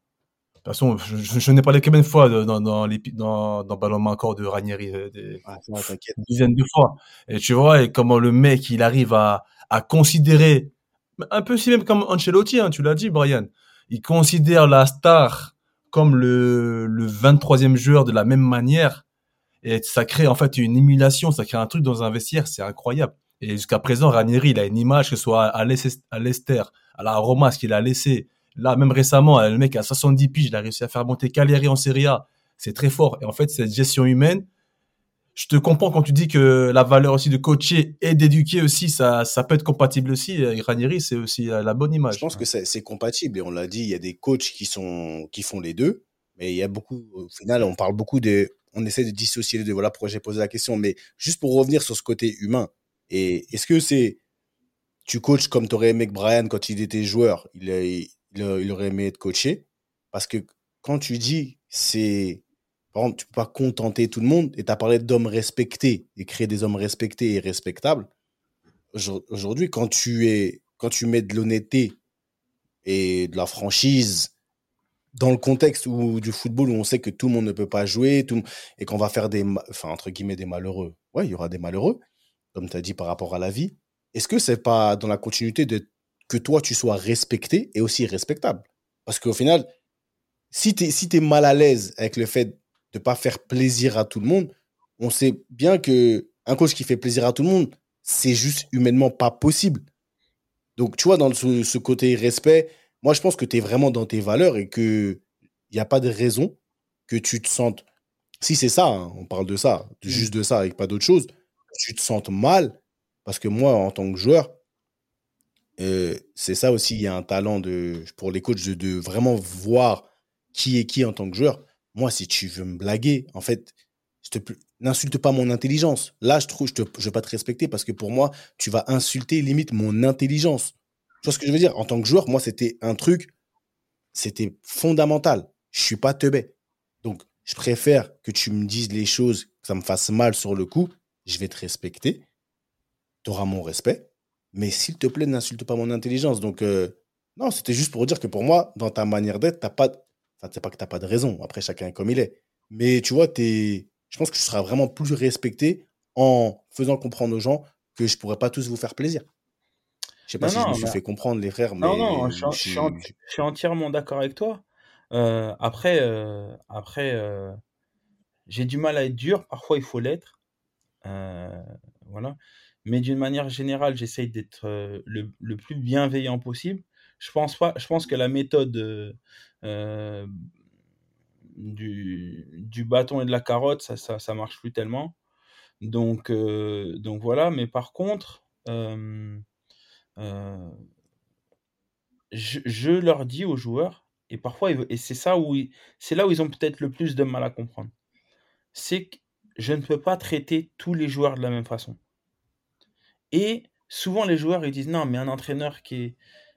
De toute façon, je, je, je n'ai parlé combien de fois dans, dans, dans, dans Ballon Main encore de Ranieri, euh, des, Ah, non, t'inquiète. une dizaine de fois. Et tu vois, et comment le mec, il arrive à, à considérer, un peu si même comme Ancelotti, hein, tu l'as dit, Brian, il considère la star comme le, le 23e joueur de la même manière. Et ça crée en fait une émulation, ça crée un truc dans un vestiaire, c'est incroyable. Et jusqu'à présent, Ranieri, il a une image, que ce soit à l'Esther, à la Roma, ce qu'il a laissé. Là, même récemment, le mec à 70 piges, il a réussi à faire monter Cagliari en Serie A. C'est très fort. Et en fait, cette gestion humaine, je te comprends quand tu dis que la valeur aussi de coacher et d'éduquer aussi, ça, ça peut être compatible aussi. Et Ranieri, c'est aussi euh, la bonne image. Je pense que c'est compatible et on l'a dit, il y a des coachs qui sont qui font les deux, mais il y a beaucoup au final, on parle beaucoup de on essaie de dissocier les deux. Voilà pourquoi j'ai posé la question, mais juste pour revenir sur ce côté humain. Et est-ce que c'est tu coaches comme t'aurais aimé que Brian quand il était joueur, il, il aurait aimé être coaché? Parce que quand tu dis c'est par exemple, tu peux pas contenter tout le monde et tu as parlé d'hommes respectés et créer des hommes respectés et respectables. Aujourd- Aujourd'hui, quand tu es quand tu mets de l'honnêteté et de la franchise dans le contexte où, du football où on sait que tout le monde ne peut pas jouer tout, et qu'on va faire des, enfin, entre guillemets, des malheureux. Ouais, il y aura des malheureux, comme tu as dit par rapport à la vie. Est-ce que c'est pas dans la continuité de que toi, tu sois respecté et aussi respectable? Parce qu'au final, si tu es, si t'es mal à l'aise avec le fait de pas faire plaisir à tout le monde, on sait bien que un coach qui fait plaisir à tout le monde, c'est juste humainement pas possible. Donc, tu vois, dans ce, ce côté respect, moi, je pense que tu es vraiment dans tes valeurs et que il n'y a pas de raison que tu te sentes. Si c'est ça, hein, on parle de ça, de- juste de ça, et pas d'autre chose, que tu te sentes mal. Parce que moi, en tant que joueur, euh, c'est ça aussi, il y a un talent de, pour les coachs de, de vraiment voir qui est qui en tant que joueur. Moi, si tu veux me blaguer, en fait, n'insulte pas mon intelligence. Là, je trouve, je ne vais pas te respecter parce que pour moi, tu vas insulter limite mon intelligence. Tu vois ce que je veux dire? En tant que joueur, moi, c'était un truc, c'était fondamental. Je suis pas teubé. Donc, je préfère que tu me dises les choses, que ça me fasse mal sur le coup. Je vais te respecter. Tu auras mon respect. Mais s'il te plaît, n'insulte pas mon intelligence. Donc, euh, non, c'était juste pour dire que pour moi, dans ta manière d'être, t'as pas. Enfin, c'est pas que t'as pas de raison. Après, chacun est comme il est. Mais tu vois, t'es. Je pense que tu seras vraiment plus respecté en faisant comprendre aux gens que je pourrais pas tous vous faire plaisir. Je sais pas Non, si je me suis fait comprendre, les frères, mais Non, non, je suis, je je entièrement d'accord avec toi. Euh, après, euh, après euh, j'ai du mal à être dur. Parfois, il faut l'être. Voilà. Mais d'une manière générale, j'essaye d'être le, le plus bienveillant possible. Je pense pas, je pense que la méthode euh, du, du bâton et de la carotte, ça, ça, ça marche plus tellement. Donc, euh, donc voilà. Mais par contre, euh, je, je leur dis aux joueurs, et parfois, et c'est ça où c'est là où ils ont peut-être le plus de mal à comprendre, c'est que je ne peux pas traiter tous les joueurs de la même façon. Et souvent les joueurs ils disent non, mais un entraîneur qui est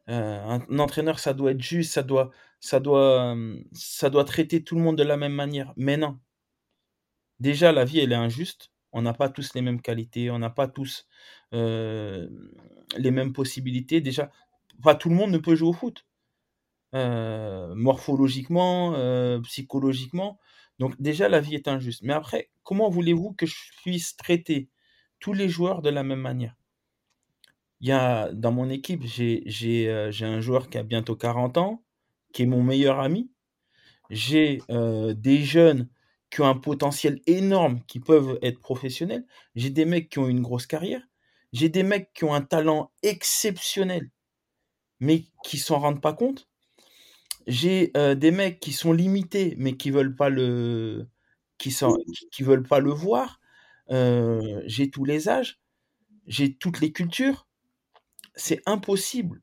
euh, un, entraîneur ça doit être juste, ça doit ça doit ça doit traiter tout le monde de la même manière. Mais non. Déjà la vie elle est injuste. On n'a pas tous les mêmes qualités, on n'a pas tous euh, les mêmes possibilités. Déjà, pas tout le monde ne peut jouer au foot. Euh, morphologiquement, psychologiquement. Donc déjà, la vie est injuste. Mais après, comment voulez-vous que je puisse traiter tous les joueurs de la même manière? Il y a, dans mon équipe, j'ai euh, un joueur qui a bientôt 40 ans, qui est mon meilleur ami. J'ai euh, des jeunes qui ont un potentiel énorme, qui peuvent être professionnels. J'ai des mecs qui ont une grosse carrière. J'ai des mecs qui ont un talent exceptionnel, mais qui s'en rendent pas compte. J'ai euh, des mecs qui sont limités, mais qui veulent pas le, qui, qui veulent pas le voir. J'ai tous les âges, j'ai toutes les cultures. C'est impossible.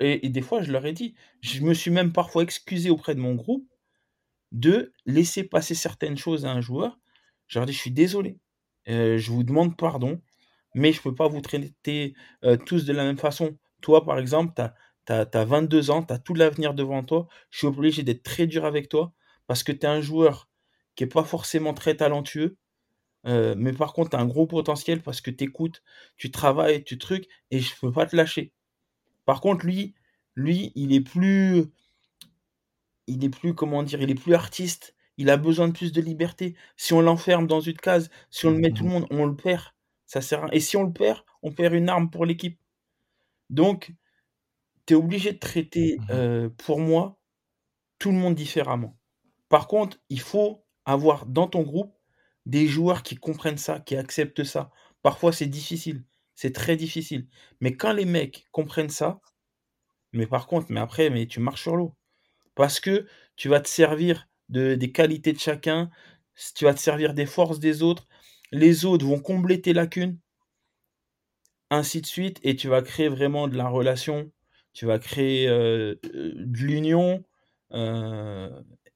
Et, des fois, je leur ai dit, je me suis même parfois excusé auprès de mon groupe de laisser passer certaines choses à un joueur. Je leur ai dit, je suis désolé, euh, je vous demande pardon, mais je peux pas vous traiter tous de la même façon. Toi, par exemple, tu as tu as, 22 ans, tu as tout l'avenir devant toi. Je suis obligé d'être très dur avec toi parce que tu es un joueur qui n'est pas forcément très talentueux. Euh, mais par contre, tu as un gros potentiel parce que tu écoutes, tu travailles, tu trucs, et je peux pas te lâcher. Par contre, lui, lui, il est plus. Il est plus, comment dire, il est plus artiste. Il a besoin de plus de liberté. Si on l'enferme dans une case, si on le met tout le mmh. monde, on le perd. Ça sert à... Et si on le perd, on perd une arme pour l'équipe. Donc, tu es obligé de traiter, mmh pour moi, tout le monde différemment. Par contre, il faut avoir dans ton groupe des joueurs qui comprennent ça, qui acceptent ça. Parfois, c'est difficile, c'est très difficile. Mais quand les mecs comprennent ça, mais par contre, mais après, mais tu marches sur l'eau. Parce que tu vas te servir de, des qualités de chacun, tu vas te servir des forces des autres. Les autres vont combler tes lacunes, ainsi de suite, et tu vas créer vraiment de la relation tu vas créer de l'union.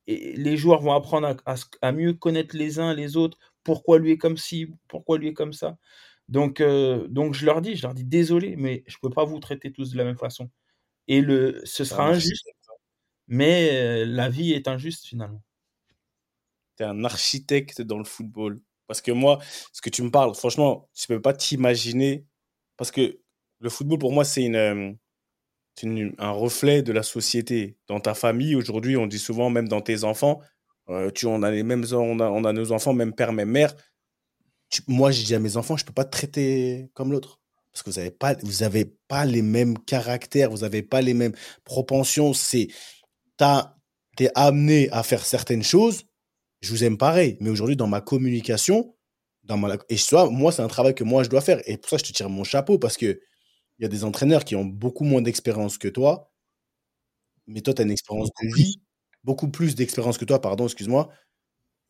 Et les joueurs vont apprendre à, mieux connaître les uns les autres. Pourquoi lui est comme ci, pourquoi lui est comme ça. Donc, donc je leur dis, je leur dis désolé, mais je peux pas vous traiter tous de la même façon. Et le, ce sera injuste, mais la vie est injuste finalement. Tu es un architecte dans le football. Parce que moi, ce que tu me parles, franchement, je ne peux pas t'imaginer. Parce que le football, pour moi, c'est une, c'est un reflet de la société. Dans ta famille, aujourd'hui, on dit souvent, même dans tes enfants, euh, tu, on, a les mêmes, on, a, on a nos enfants, même père, même mère. moi, je dis à mes enfants, je ne peux pas te traiter comme l'autre. Parce que vous n'avez pas, pas les mêmes caractères, vous n'avez pas les mêmes propensions. C'est, tu es amené à faire certaines choses. Je vous aime pareil. Mais aujourd'hui, dans ma communication, dans ma, et soit, moi, c'est un travail que moi, je dois faire. Et pour ça, je te tire mon chapeau parce que il y a des entraîneurs qui ont beaucoup moins d'expérience que toi, mais toi, tu as une expérience de vie, beaucoup plus d'expérience que toi, pardon, excuse-moi.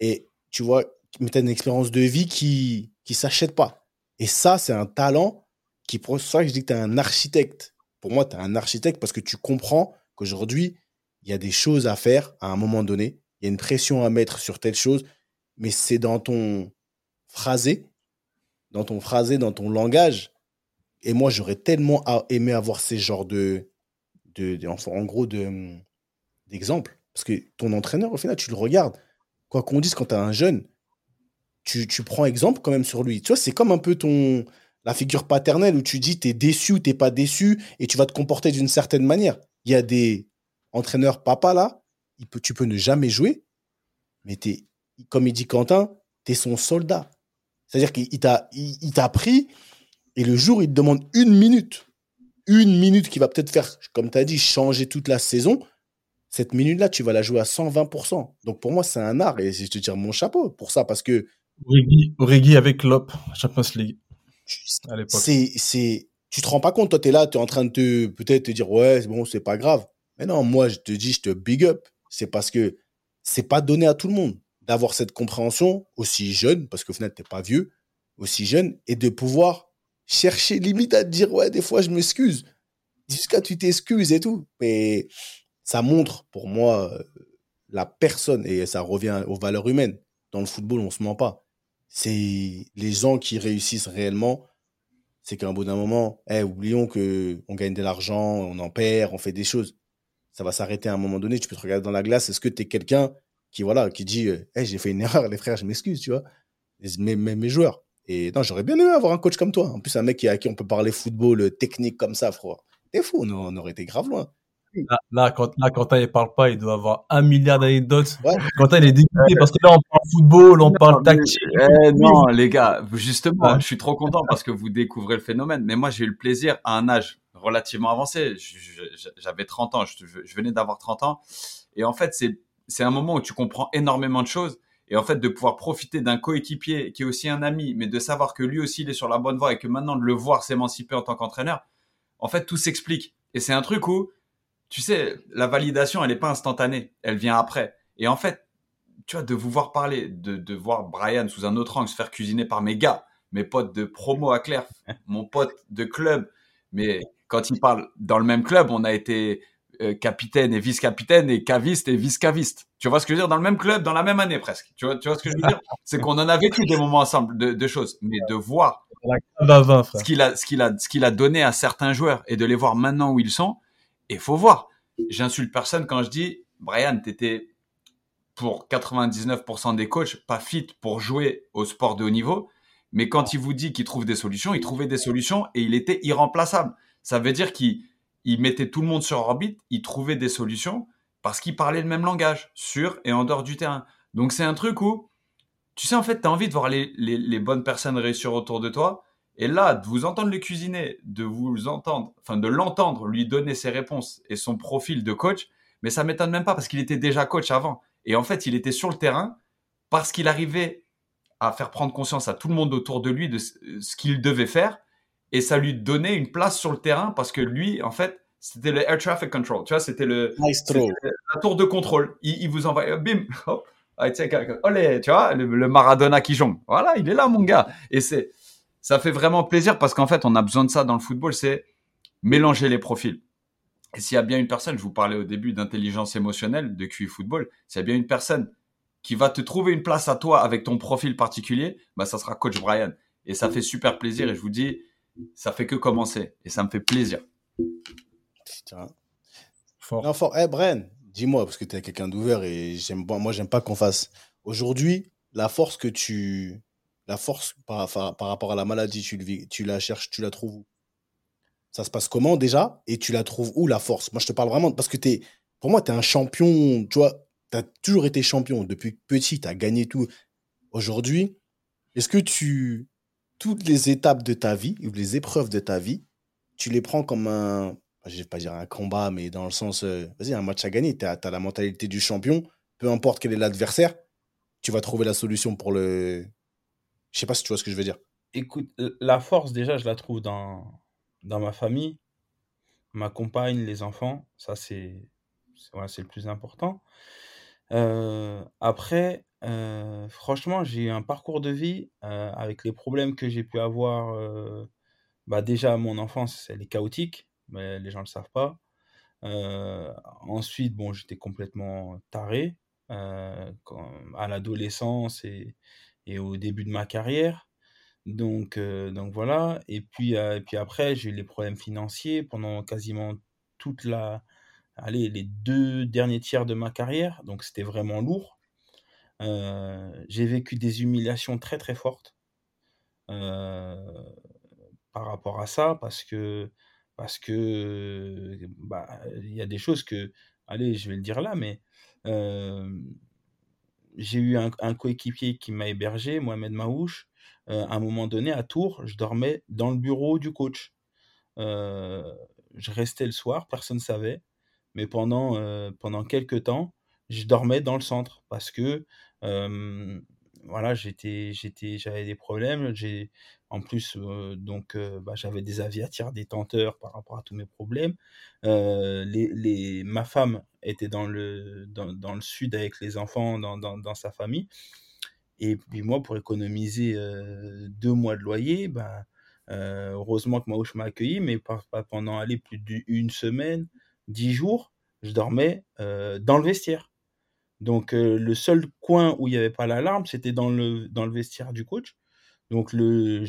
Et tu vois, mais tu as une expérience de vie qui ne s'achète pas. Et ça, c'est un talent qui, pour ça que je dis que tu es un architecte. Pour moi, tu es un architecte parce que tu comprends qu'aujourd'hui, il y a des choses à faire à un moment donné. Il y a une pression à mettre sur telle chose, mais c'est dans ton phrasé, dans ton phrasé, dans ton langage et moi, j'aurais tellement aimé avoir ces genres de, en gros, de. Parce que ton entraîneur, au final, tu le regardes. Quoi qu'on dise, quand tu as un jeune, tu, prends exemple quand même sur lui. Tu vois, c'est comme un peu ton la figure paternelle où tu dis tu es déçu ou t'es pas déçu et tu vas te comporter d'une certaine manière. Il y a des entraîneurs papa là, il peut, tu peux ne jamais jouer, mais es, comme il dit Quentin, tu es son soldat. C'est-à-dire qu'il t'a il, t'a pris et le jour, il te demande une minute, une minute qui va peut-être faire, comme tu as dit, changer toute la saison, cette minute-là, tu vas la jouer à 120%. Donc pour moi, c'est un art et je te tire mon chapeau pour ça parce que. Origi, avec Lop, Champions League. À l'époque. C'est, tu te rends pas compte, toi, tu es là, tu es en train de te, peut-être te dire, ouais, bon, c'est pas grave. Mais non, moi, je te dis, je te big up. C'est parce que c'est pas donné à tout le monde d'avoir cette compréhension aussi jeune, parce qu'au final, tu n'es pas vieux, aussi jeune, et de pouvoir chercher limite à te dire, ouais, des fois, je m'excuse. Jusqu'à tu t'excuses et tout. Mais ça montre, pour moi, euh, la personne, et ça revient aux valeurs humaines. Dans le football, on se ment pas. C'est les gens qui réussissent réellement, c'est qu'à un bout d'un moment, eh, oublions que on gagne de l'argent, on en perd, on fait des choses. Ça va s'arrêter à un moment donné. Tu peux te regarder dans la glace. Est-ce que tu es quelqu'un qui, voilà, qui dit, hey, eh, j'ai fait une erreur, les frères, je m'excuse, tu vois. Mes, mes, mes joueurs. Et non, j'aurais bien aimé avoir un coach comme toi. En plus, un mec à qui on peut parler football euh, technique comme ça, frère. T'es fou, on aurait été grave loin. Là, quand, là, Quentin, il parle pas, il doit avoir un milliard d'anecdotes. Ouais. Quentin, il est dégoûté parce que là, on parle football, on parle tactique. Eh, non, les gars, justement, je suis trop content parce que vous découvrez le phénomène. Mais moi, j'ai eu le plaisir à un âge relativement avancé. J'avais 30 ans, je, je venais d'avoir 30 ans. Et en fait, c'est, c'est un moment où tu comprends énormément de choses. Et en fait, de pouvoir profiter d'un coéquipier qui est aussi un ami, mais de savoir que lui aussi, il est sur la bonne voie et que maintenant de le voir s'émanciper en tant qu'entraîneur, en fait, tout s'explique. Et c'est un truc où, tu sais, la validation, elle n'est pas instantanée, elle vient après. Et en fait, tu vois, de vous voir parler, de, voir Brian sous un autre angle se faire cuisiner par mes gars, mes potes de promo à Claire, mon pote de club. Mais quand il parle dans le même club, on a été capitaine et vice-capitaine et caviste et vice-caviste. Tu vois ce que je veux dire? Dans le même club, dans la même année presque. Tu vois, tu vois ce que je veux dire? C'est qu'on en a vécu des moments ensemble de, de choses, mais de voir ce qu'il a, ce qu'il a, ce qu'il a donné à certains joueurs et de les voir maintenant où ils sont, il faut voir. J'insulte personne quand je dis, Brian, t'étais pour 99% des coachs pas fit pour jouer au sport de haut niveau, mais quand il vous dit qu'il trouve des solutions, il trouvait des solutions et il était irremplaçable. Ça veut dire qu'il mettait tout le monde sur orbite, il trouvait des solutions parce qu'il parlait le même langage sur et en dehors du terrain. Donc c'est un truc où, tu sais, en fait, tu as envie de voir les, bonnes personnes réussir autour de toi et là, de vous entendre le cuisiner, de vous entendre, enfin de l'entendre lui donner ses réponses et son profil de coach, mais ça m'étonne même pas parce qu'il était déjà coach avant. Et en fait, il était sur le terrain parce qu'il arrivait à faire prendre conscience à tout le monde autour de lui de ce qu'il devait faire et ça lui donnait une place sur le terrain parce que lui, en fait, c'était le air traffic control, tu vois, c'était le la tour de contrôle. Il, vous envoie, bim, hop, ah, tu vois, le, le Maradona qui jongle. Voilà, il est là, mon gars. Et c'est ça fait vraiment plaisir parce qu'en fait, on a besoin de ça dans le football, c'est mélanger les profils. Et s'il y a bien une personne, je vous parlais au début d'intelligence émotionnelle, de QI football, s'il y a bien une personne qui va te trouver une place à toi avec ton profil particulier, bah, ça sera coach Brian. Et ça fait super plaisir. Et je vous dis, ça fait que commencer. Et ça me fait plaisir. Fort. Non, fort. Eh, Brian, dis-moi, parce que tu es quelqu'un d'ouvert et j'aime, moi, j'aime pas qu'on fasse. Aujourd'hui, la force que tu, la force par, par, rapport à la maladie, tu, tu la cherches, tu la trouves où? Ça se passe comment déjà? Et tu la trouves où la force? Moi, je te parle vraiment parce que es, pour moi, tu es un champion, tu vois, tu as toujours été champion depuis petit, tu as gagné tout. Aujourd'hui, est-ce que tu, toutes les étapes de ta vie, ou les épreuves de ta vie, tu les prends comme un, je vais pas dire un combat, mais dans le sens, euh, vas-y, un match à gagner, tu as, la mentalité du champion, peu importe quel est l'adversaire, tu vas trouver la solution pour le, je sais pas si tu vois ce que je veux dire. Écoute, la force, déjà, je la trouve dans, dans ma famille, ma compagne, les enfants. Ça, c'est c'est le plus important. Euh, après, euh, franchement, j'ai eu un parcours de vie euh, avec les problèmes que j'ai pu avoir. bah déjà, mon enfance, elle est chaotique, mais les gens ne le savent pas. ensuite, bon, j'étais complètement taré à l'adolescence et, au début de ma carrière. Donc, euh, donc voilà. Et puis, euh, et puis après, j'ai eu les problèmes financiers pendant quasiment toute la, allez, les deux derniers tiers de ma carrière. Donc c'était vraiment lourd. Euh, j'ai vécu des humiliations très très fortes par rapport à ça parce que parce que bah il y a des choses que allez je vais le dire là mais j'ai eu un, coéquipier qui m'a hébergé, Mohamed Maouche. Euh, à un moment donné, à Tours, je dormais dans le bureau du coach. Euh, je restais le soir, personne ne savait. Mais pendant, euh, pendant quelques temps, je dormais dans le centre parce que voilà, j'étais, j'étais, j'avais des problèmes. J'ai, en plus, donc, bah, j'avais des avis détenteurs par rapport à tous mes problèmes. les, les, ma femme était dans le, dans, dans, le sud avec les enfants, dans, dans, dans, sa famille. Et puis moi, pour économiser deux mois de loyer, bah, heureusement que Maouche m'a accueilli, mais pas pendant aller plus d'une semaine, dix jours, je dormais dans le vestiaire. Donc le seul coin où il n'y avait pas l'alarme, c'était dans le, dans le vestiaire du coach. Donc, le,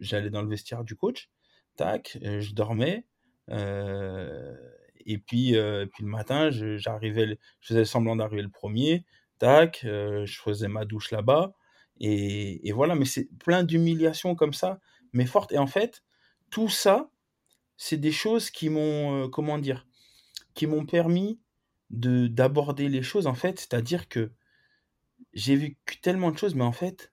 j'allais dans le vestiaire du coach, tac, je dormais. et puis, puis le matin, j'arrivais, je faisais semblant d'arriver le premier, tac, je faisais ma douche là-bas. Et, et, voilà, mais c'est plein d'humiliations comme ça, mais fortes. Et en fait, tout ça, c'est des choses qui m'ont, comment dire, qui m'ont permis de d'aborder les choses, en fait. C'est-à-dire que j'ai vécu tellement de choses, mais en fait,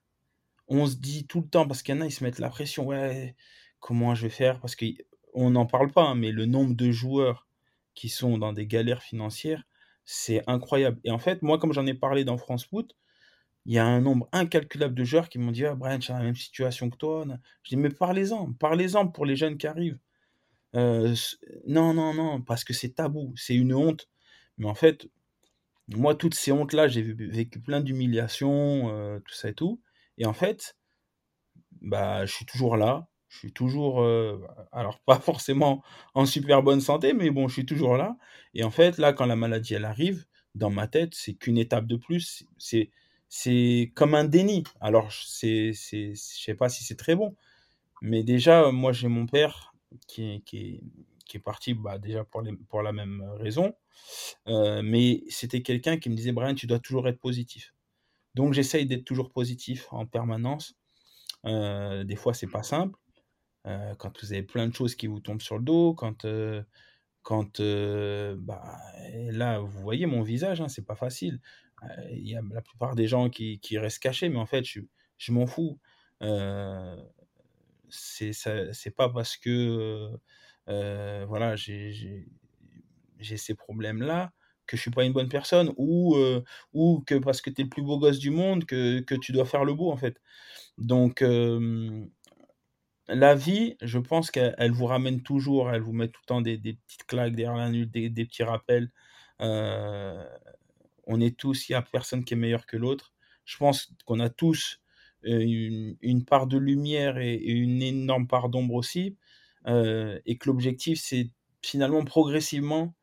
on se dit tout le temps, parce qu'il y en a, ils se mettent la pression, ouais, comment je vais faire? Parce qu'on n'en parle pas, hein, mais le nombre de joueurs qui sont dans des galères financières, c'est incroyable. Et en fait, moi, comme j'en ai parlé dans France Foot, il y a un nombre incalculable de joueurs qui m'ont dit Ah, Brian, j'ai la même situation que toi. Je dis Mais parlez-en, parlez-en pour les jeunes qui arrivent. Euh, non, non, non, parce que c'est tabou, c'est une honte. Mais en fait, moi, toutes ces hontes-là, j'ai vécu plein d'humiliations, euh, tout ça et tout. Et en fait, bah, je suis toujours là. Je suis toujours, euh, alors pas forcément en super bonne santé, mais bon, je suis toujours là. Et en fait, là, quand la maladie, elle arrive, dans ma tête, c'est qu'une étape de plus. C'est, c'est comme un déni. Alors, c'est, c'est, je sais pas si c'est très bon, mais déjà, moi, j'ai mon père qui, qui, qui est parti bah, déjà pour, les, pour la même raison. Euh, mais c'était quelqu'un qui me disait, Brian, tu dois toujours être positif. Donc j'essaye d'être toujours positif en permanence. Euh, des fois, c'est pas simple. Euh, quand vous avez plein de choses qui vous tombent sur le dos, quand, quand bah, là, vous voyez mon visage, hein, c'est pas facile. Il y a la plupart des gens qui, qui restent cachés, mais en fait, je, je m'en fous. c'est pas parce que voilà, j'ai ces problèmes-là que je suis pas une bonne personne ou, ou que parce que tu es le plus beau gosse du monde que, que, tu dois faire le beau en fait. Donc la vie, je pense qu'elle vous ramène toujours, elle vous met tout le temps des, des petites claques derrière la des, des petits rappels. on est tous, il n'y a personne qui est meilleur que l'autre. Je pense qu'on a tous une, une, part de lumière et une énorme part d'ombre aussi. et que l'objectif, c'est finalement progressivement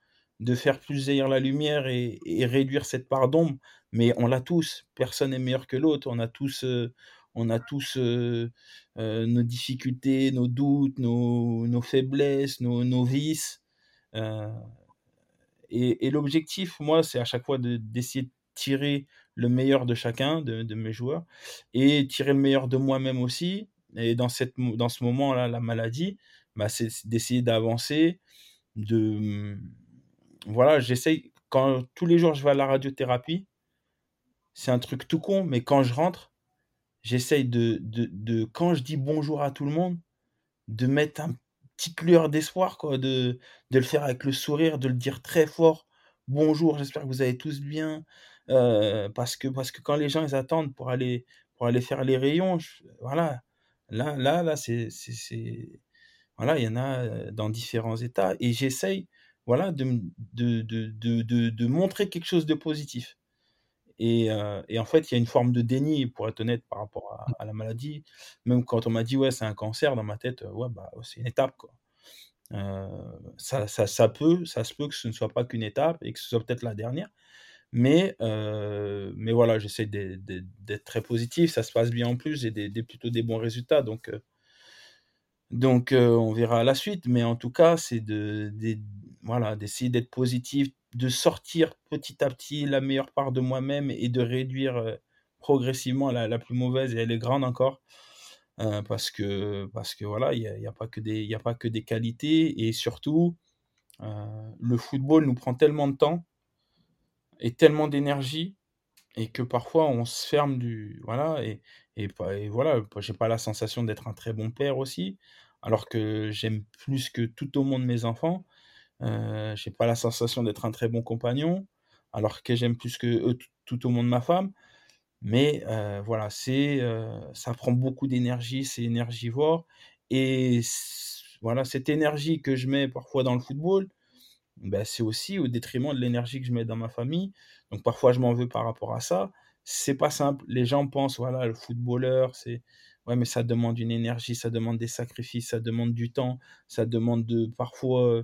de faire plus jaillir la lumière et, réduire cette part d'ombre. Mais on l'a tous, personne n'est meilleur que l'autre, on a tous, euh, on a tous euh, euh, nos difficultés, nos doutes, nos, faiblesses, nos, vices. et, l'objectif, moi, c'est à chaque fois d'essayer de, tirer le meilleur de chacun, de, mes joueurs, et tirer le meilleur de moi-même aussi. Et dans, cette, dans ce moment-là, la maladie, bah, c'est d'essayer d'avancer, de voilà, j'essaye, quand tous les jours je vais à la radiothérapie, c'est un truc tout con, mais quand je rentre, j'essaye de, de, quand je dis bonjour à tout le monde, de mettre un petite lueur d'espoir, quoi, de, de le faire avec le sourire, de le dire très fort, bonjour, j'espère que vous allez tous bien, euh, parce, que, parce que quand les gens ils attendent pour aller, pour aller faire les rayons, voilà, là, là, là, c'est, voilà, il y en a euh, dans différents états, et j'essaye voilà, de, de, de, de, montrer quelque chose de positif. Et, euh, et, en fait, il y a une forme de déni, pour être honnête, par rapport à, la maladie. Même quand on m'a dit, ouais, c'est un cancer, dans ma tête, ouais, bah, c'est une étape, quoi. Euh, ça, ça, ça, peut, ça se peut que ce ne soit pas qu'une étape et que ce soit peut-être la dernière. Mais, euh, mais voilà, j'essaie d'être très positif, ça se passe bien en plus, j'ai des, plutôt des bons résultats. Donc, donc on verra à la suite. Mais en tout cas, c'est de, voilà, d'essayer d'être positif, de sortir petit à petit la meilleure part de moi-même et de réduire progressivement la, la, plus mauvaise, et elle est grande encore, parce, que, parce que voilà, il n'y a, a, pas que des, a pas que des qualités, et surtout, le football nous prend tellement de temps et tellement d'énergie, et que parfois on se ferme du... Voilà, et, et, et voilà, j'ai pas la sensation d'être un très bon père aussi, alors que j'aime plus que tout au monde mes enfants, euh, j'ai pas la sensation d'être un très bon compagnon, alors que j'aime plus que tout, au monde ma femme. Mais euh, voilà, c'est, euh, ça prend beaucoup d'énergie, c'est énergivore. Et voilà, cette énergie que je mets parfois dans le football, ben, c'est aussi au détriment de l'énergie que je mets dans ma famille. Donc parfois, je m'en veux par rapport à ça. C'est pas simple. Les gens pensent, voilà, le footballeur, c'est Ouais, mais ça demande une énergie, ça demande des sacrifices, ça demande du temps, ça demande de parfois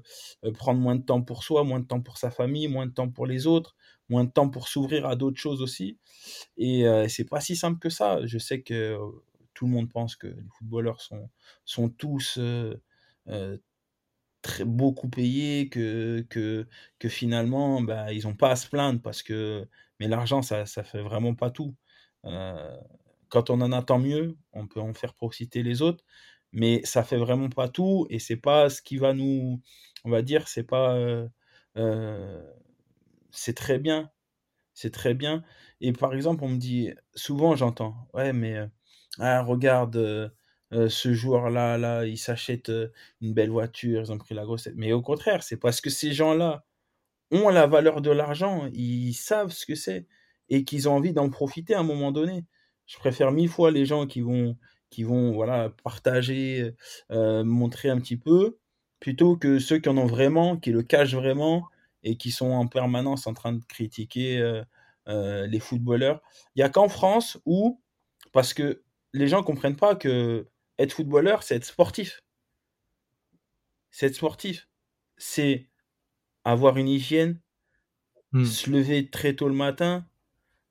prendre moins de temps pour soi, moins de temps pour sa famille, moins de temps pour les autres, moins de temps pour s'ouvrir à d'autres choses aussi. Et c'est pas si simple que ça. Je sais que tout le monde pense que les footballeurs sont, sont tous très, beaucoup payés, que, que, que finalement, bah, ils n'ont pas à se plaindre parce que. Mais l'argent, ça ne fait vraiment pas tout. Quand on en a tant mieux, on peut en faire profiter les autres, mais ça fait vraiment pas tout et c'est pas ce qui va nous. On va dire, c'est pas. c'est très bien. C'est très bien. Et par exemple, on me dit, souvent j'entends, ouais, mais ah, regarde, ce joueur-là, là, il s'achète une belle voiture, ils ont pris la grosse. Mais au contraire, c'est parce que ces gens-là ont la valeur de l'argent, ils savent ce que c'est et qu'ils ont envie d'en profiter à un moment donné. Je préfère mille fois les gens qui vont, qui vont voilà, partager, montrer un petit peu, plutôt que ceux qui en ont vraiment, qui le cachent vraiment et qui sont en permanence en train de critiquer les footballeurs. Il n'y a qu'en France où, parce que les gens ne comprennent pas que être footballeur, c'est être sportif. C'est être sportif. C'est avoir une hygiène, hmm. se lever très tôt le matin.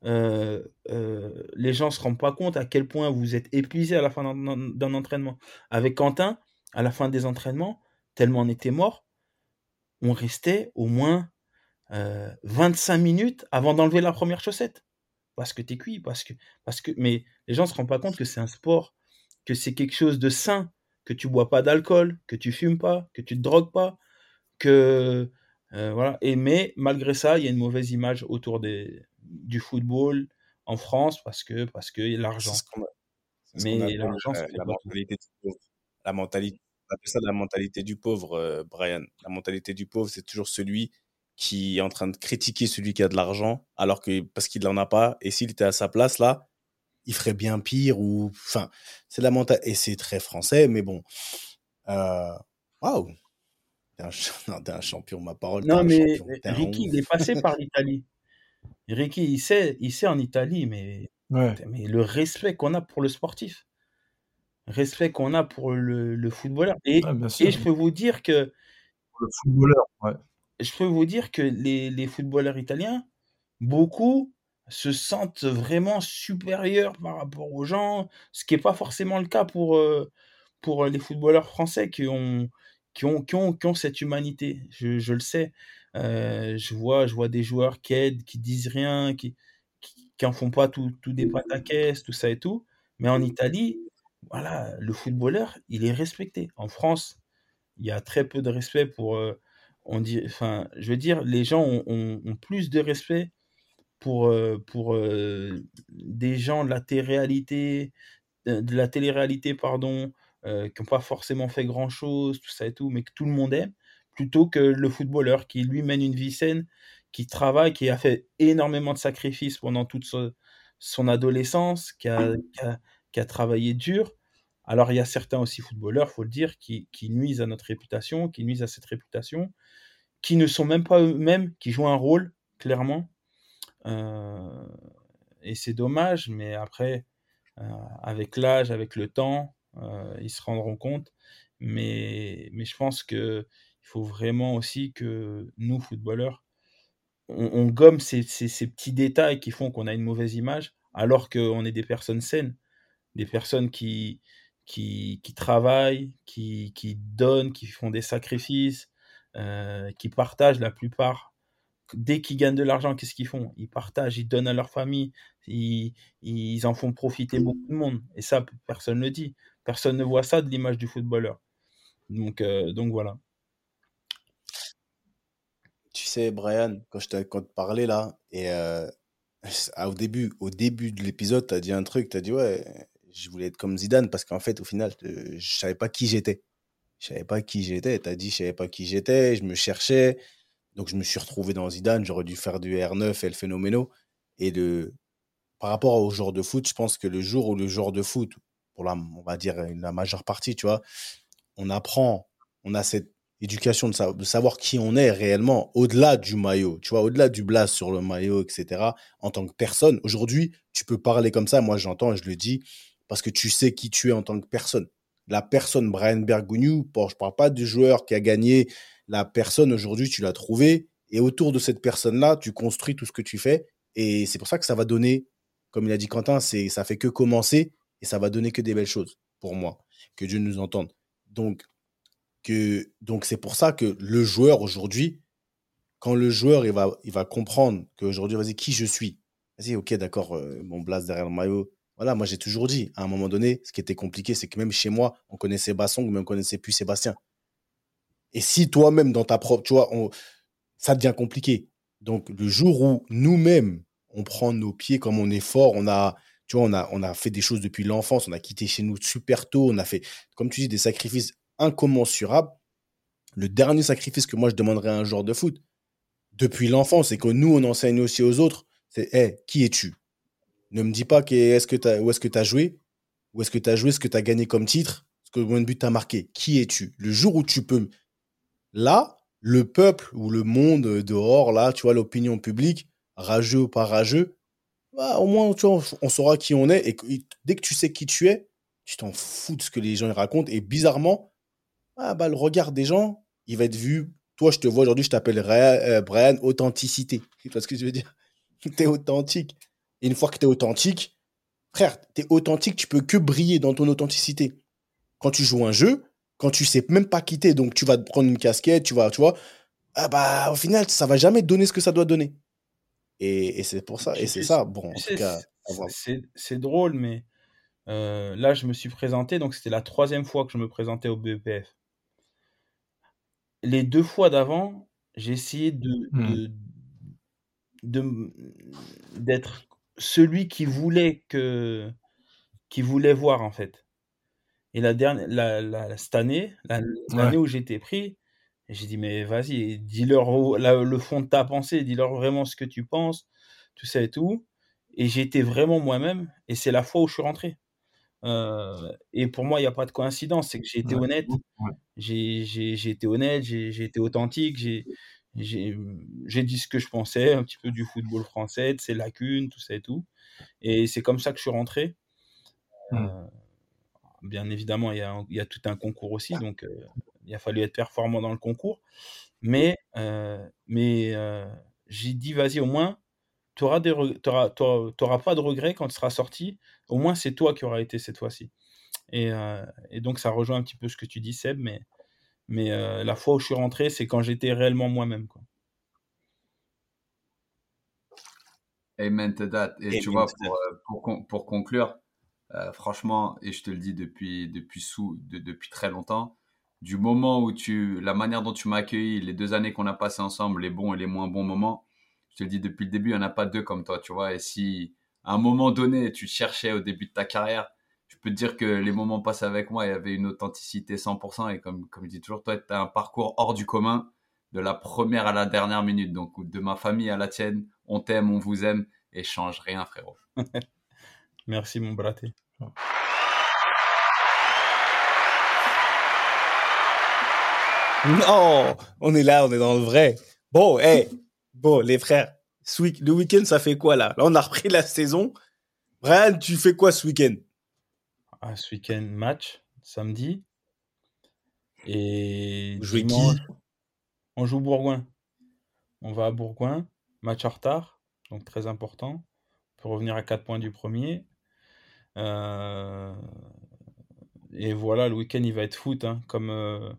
Euh, euh, les gens ne se rendent pas compte à quel point vous êtes épuisé à la fin d'un entraînement. Avec Quentin, à la fin des entraînements, tellement on était mort, on restait au moins 25 euh, minutes avant d'enlever la première chaussette. Parce que tu es cuit, parce que, parce que. Mais les gens ne se rendent pas compte que c'est un sport que c'est quelque chose de sain, que tu bois pas d'alcool, que tu fumes pas, que tu te drogues pas, que euh, voilà. Et mais malgré ça, il y a une mauvaise image autour des, du football en France parce que parce que l'argent. Mais l'argent, euh, la, mentalité du pauvre. La mentalité, on appelle ça la mentalité du pauvre, euh, Brian. La mentalité du pauvre, c'est toujours celui qui est en train de critiquer celui qui a de l'argent, alors que parce qu'il n'en a pas. Et s'il était à sa place là, il ferait bien pire ou enfin c'est la mentalité et c'est très français mais bon euh, waouh t'es un, champion ma parole non mais Ricky il est passé par l'Italie Ricky il sait il sait en Italie mais mais le respect qu'on a pour le sportif. Respect qu'on a pour le, footballeur. Et, et je peux vous dire que le footballeur ouais. je peux vous dire que les, les footballeurs italiens beaucoup se sentent vraiment supérieurs par rapport aux gens, ce qui n'est pas forcément le cas pour, euh, pour les footballeurs français qui ont, qui ont, qui ont, qui ont cette humanité. Je, je le sais. Euh, je, vois, je vois des joueurs qui aident, qui disent rien, qui, qui, en font pas tout, tout des pataquès, tout ça et tout. Mais en Italie, voilà, le footballeur, il est respecté. En France, il y a très peu de respect pour. Euh, on dit, enfin, je veux dire, les gens ont, plus de respect pour, pour des gens de la télé-réalité, de la télé-réalité, pardon, qui n'ont pas forcément fait grand-chose, tout ça et tout, mais que tout le monde aime, plutôt que le footballeur qui lui mène une vie saine, qui travaille, qui a fait énormément de sacrifices pendant toute son adolescence, qui a, travaillé dur. Alors il y a certains aussi footballeurs, faut le dire, qui, qui nuisent à notre réputation, qui nuisent à cette réputation, qui ne sont même pas eux-mêmes, qui jouent un rôle, clairement, euh, et c'est dommage, mais après, euh, avec l'âge, avec le temps, euh, ils se rendront compte. Mais, mais je pense qu'il faut vraiment aussi que nous, footballeurs, on, gomme ces, ces, petits détails qui font qu'on a une mauvaise image, alors qu'on est des personnes saines, des personnes qui, qui, qui travaillent, qui, qui, donnent, qui font des sacrifices, qui partagent la plupart dès qu'ils gagnent de l'argent, qu'est-ce qu'ils font? Ils partagent, ils donnent à leur famille, ils, en font profiter beaucoup de monde. Et ça, personne ne le dit. Personne ne voit ça de l'image du footballeur. Donc, euh, donc voilà. Tu sais, Brian, quand je t'ai parlé là, et euh, au début, de l'épisode, tu as dit un truc, tu as dit ouais, je voulais être comme Zidane parce qu'en fait, au final, je, je savais pas qui j'étais. Je savais pas qui j'étais. Tu as dit je savais pas qui j'étais, je me cherchais. Donc, je me suis retrouvé dans Zidane. J'aurais dû faire du R9 et le phénoméno. Et par rapport au joueur de foot, je pense que le jour où le joueur de foot, pour la, on va dire la majeure partie, tu vois, on apprend, on a cette éducation de, savoir qui on est réellement au-delà du maillot, tu vois, au-delà du blast sur le maillot, etc. En tant que personne, aujourd'hui, tu peux parler comme ça. Moi, j'entends et je le dis parce que tu sais qui tu es en tant que personne. La personne Brian Bergogneau, je parle pas du joueur qui a gagné la personne aujourd'hui, tu l'as trouvée, et autour de cette personne-là, tu construis tout ce que tu fais. Et c'est pour ça que ça va donner, comme il a dit Quentin, c'est, ça fait que commencer. Et ça va donner que des belles choses pour moi. Que Dieu nous entende. Donc, que, donc c'est pour ça que le joueur aujourd'hui, quand le joueur il va, il va comprendre qu'aujourd'hui, vas-y, qui je suis. Vas-y, ok, d'accord, euh, mon blase derrière le maillot. Voilà, moi j'ai toujours dit, à un moment donné, ce qui était compliqué, c'est que même chez moi, on connaissait Bassong, mais on connaissait plus Sébastien. Et si toi-même, dans ta propre, tu vois, on, ça devient compliqué. Donc, le jour où nous-mêmes, on prend nos pieds comme on est fort, on a, tu vois, on a, on a fait des choses depuis l'enfance, on a quitté chez nous super tôt, on a fait, comme tu dis, des sacrifices incommensurables. Le dernier sacrifice que moi je demanderais à un joueur de foot, depuis l'enfance, et que nous, on enseigne aussi aux autres, c'est, hé, qui es-tu? Ne me dis pas que, est-ce que où est-ce que tu as joué, où est-ce que tu as joué, ce que tu as gagné comme titre, ce que combien de but tu as marqué. Qui es-tu? Le jour où tu peux. Là, le peuple ou le monde dehors, là, tu vois, l'opinion publique, rageux ou pas rageux, bah, au moins, on saura qui on est. Et dès que tu sais qui tu es, tu t'en fous de ce que les gens racontent. Et bizarrement, ah, bah, le regard des gens, il va être vu. Toi, je te vois aujourd'hui, je t'appelle euh, Brian Authenticité. Tu vois ce que je veux dire? Tu es authentique. Et une fois que tu es authentique, frère, tu es authentique, tu peux que briller dans ton authenticité. Quand tu joues un jeu, quand tu sais même pas quitter, donc tu vas prendre une casquette, tu tu vois, ah bah, au final, ça va jamais donner ce que ça doit donner. Et, c'est pour ça, et c'est ça, bon, en tout cas. C'est drôle, mais euh, là, je me suis présenté, donc c'était la troisième fois que je me présentais au BEPF. Les deux fois d'avant, j'ai essayé de, mmh. de, d'être celui qui voulait que qui voulait voir en fait. Et la dernière, la, cette année, l'année où j'étais pris, j'ai dit, mais vas-y, dis-leur le fond de ta pensée, dis-leur vraiment ce que tu penses, tout ça et tout. Et j'étais vraiment moi-même, et c'est la fois où je suis rentré. Euh, et pour moi, il n'y a pas de coïncidence, c'est que j'ai été honnête. J'ai été honnête, j'ai été authentique, j'ai dit ce que je pensais, un petit peu du football français, de ses lacunes, tout ça et tout. Et c'est comme ça que je suis rentré. Mmh. Euh, bien évidemment, il y, a, il y, a, tout un concours aussi, donc euh, il a fallu être performant dans le concours. Mais, euh, mais euh, j'ai dit, vas-y, au moins, tu n'auras pas de regrets quand tu seras sorti. Au moins, c'est toi qui auras été cette fois-ci. Et, et, donc, ça rejoint un petit peu ce que tu dis, Seb, mais, mais la fois où je suis rentré, c'est quand j'étais réellement moi-même. Amen to that. Et tu vois, pour, pour, pour conclure, euh, franchement, et je te le dis depuis, depuis, sous, depuis très longtemps, du moment où tu, la manière dont tu m'as accueilli, les deux années qu'on a passées ensemble, les bons et les moins bons moments, je te le dis depuis le début, il n'y en a pas deux comme toi, tu vois. Et si à un moment donné, tu cherchais au début de ta carrière, je peux te dire que les moments passés avec moi, il y avait une authenticité 100%. Et comme, comme je dis toujours, toi, tu as un parcours hors du commun, de la première à la dernière minute. Donc, de ma famille à la tienne, on t'aime, on vous aime, et change rien, frérot. Merci, mon braté. Non, on est là, on est dans le vrai. Bon, hey, bon, les frères, le week-end, ça fait quoi là? Là, on a repris la saison. Brian, tu fais quoi ce week-end? Ah, Ce week-end, match, samedi. Et dimanche, on joue Bourgoin. On va à Bourgoin, match en retard, donc très important. On peut revenir à 4 points du premier. Euh, et voilà, le week-end, il va être foot. Hein, comme euh,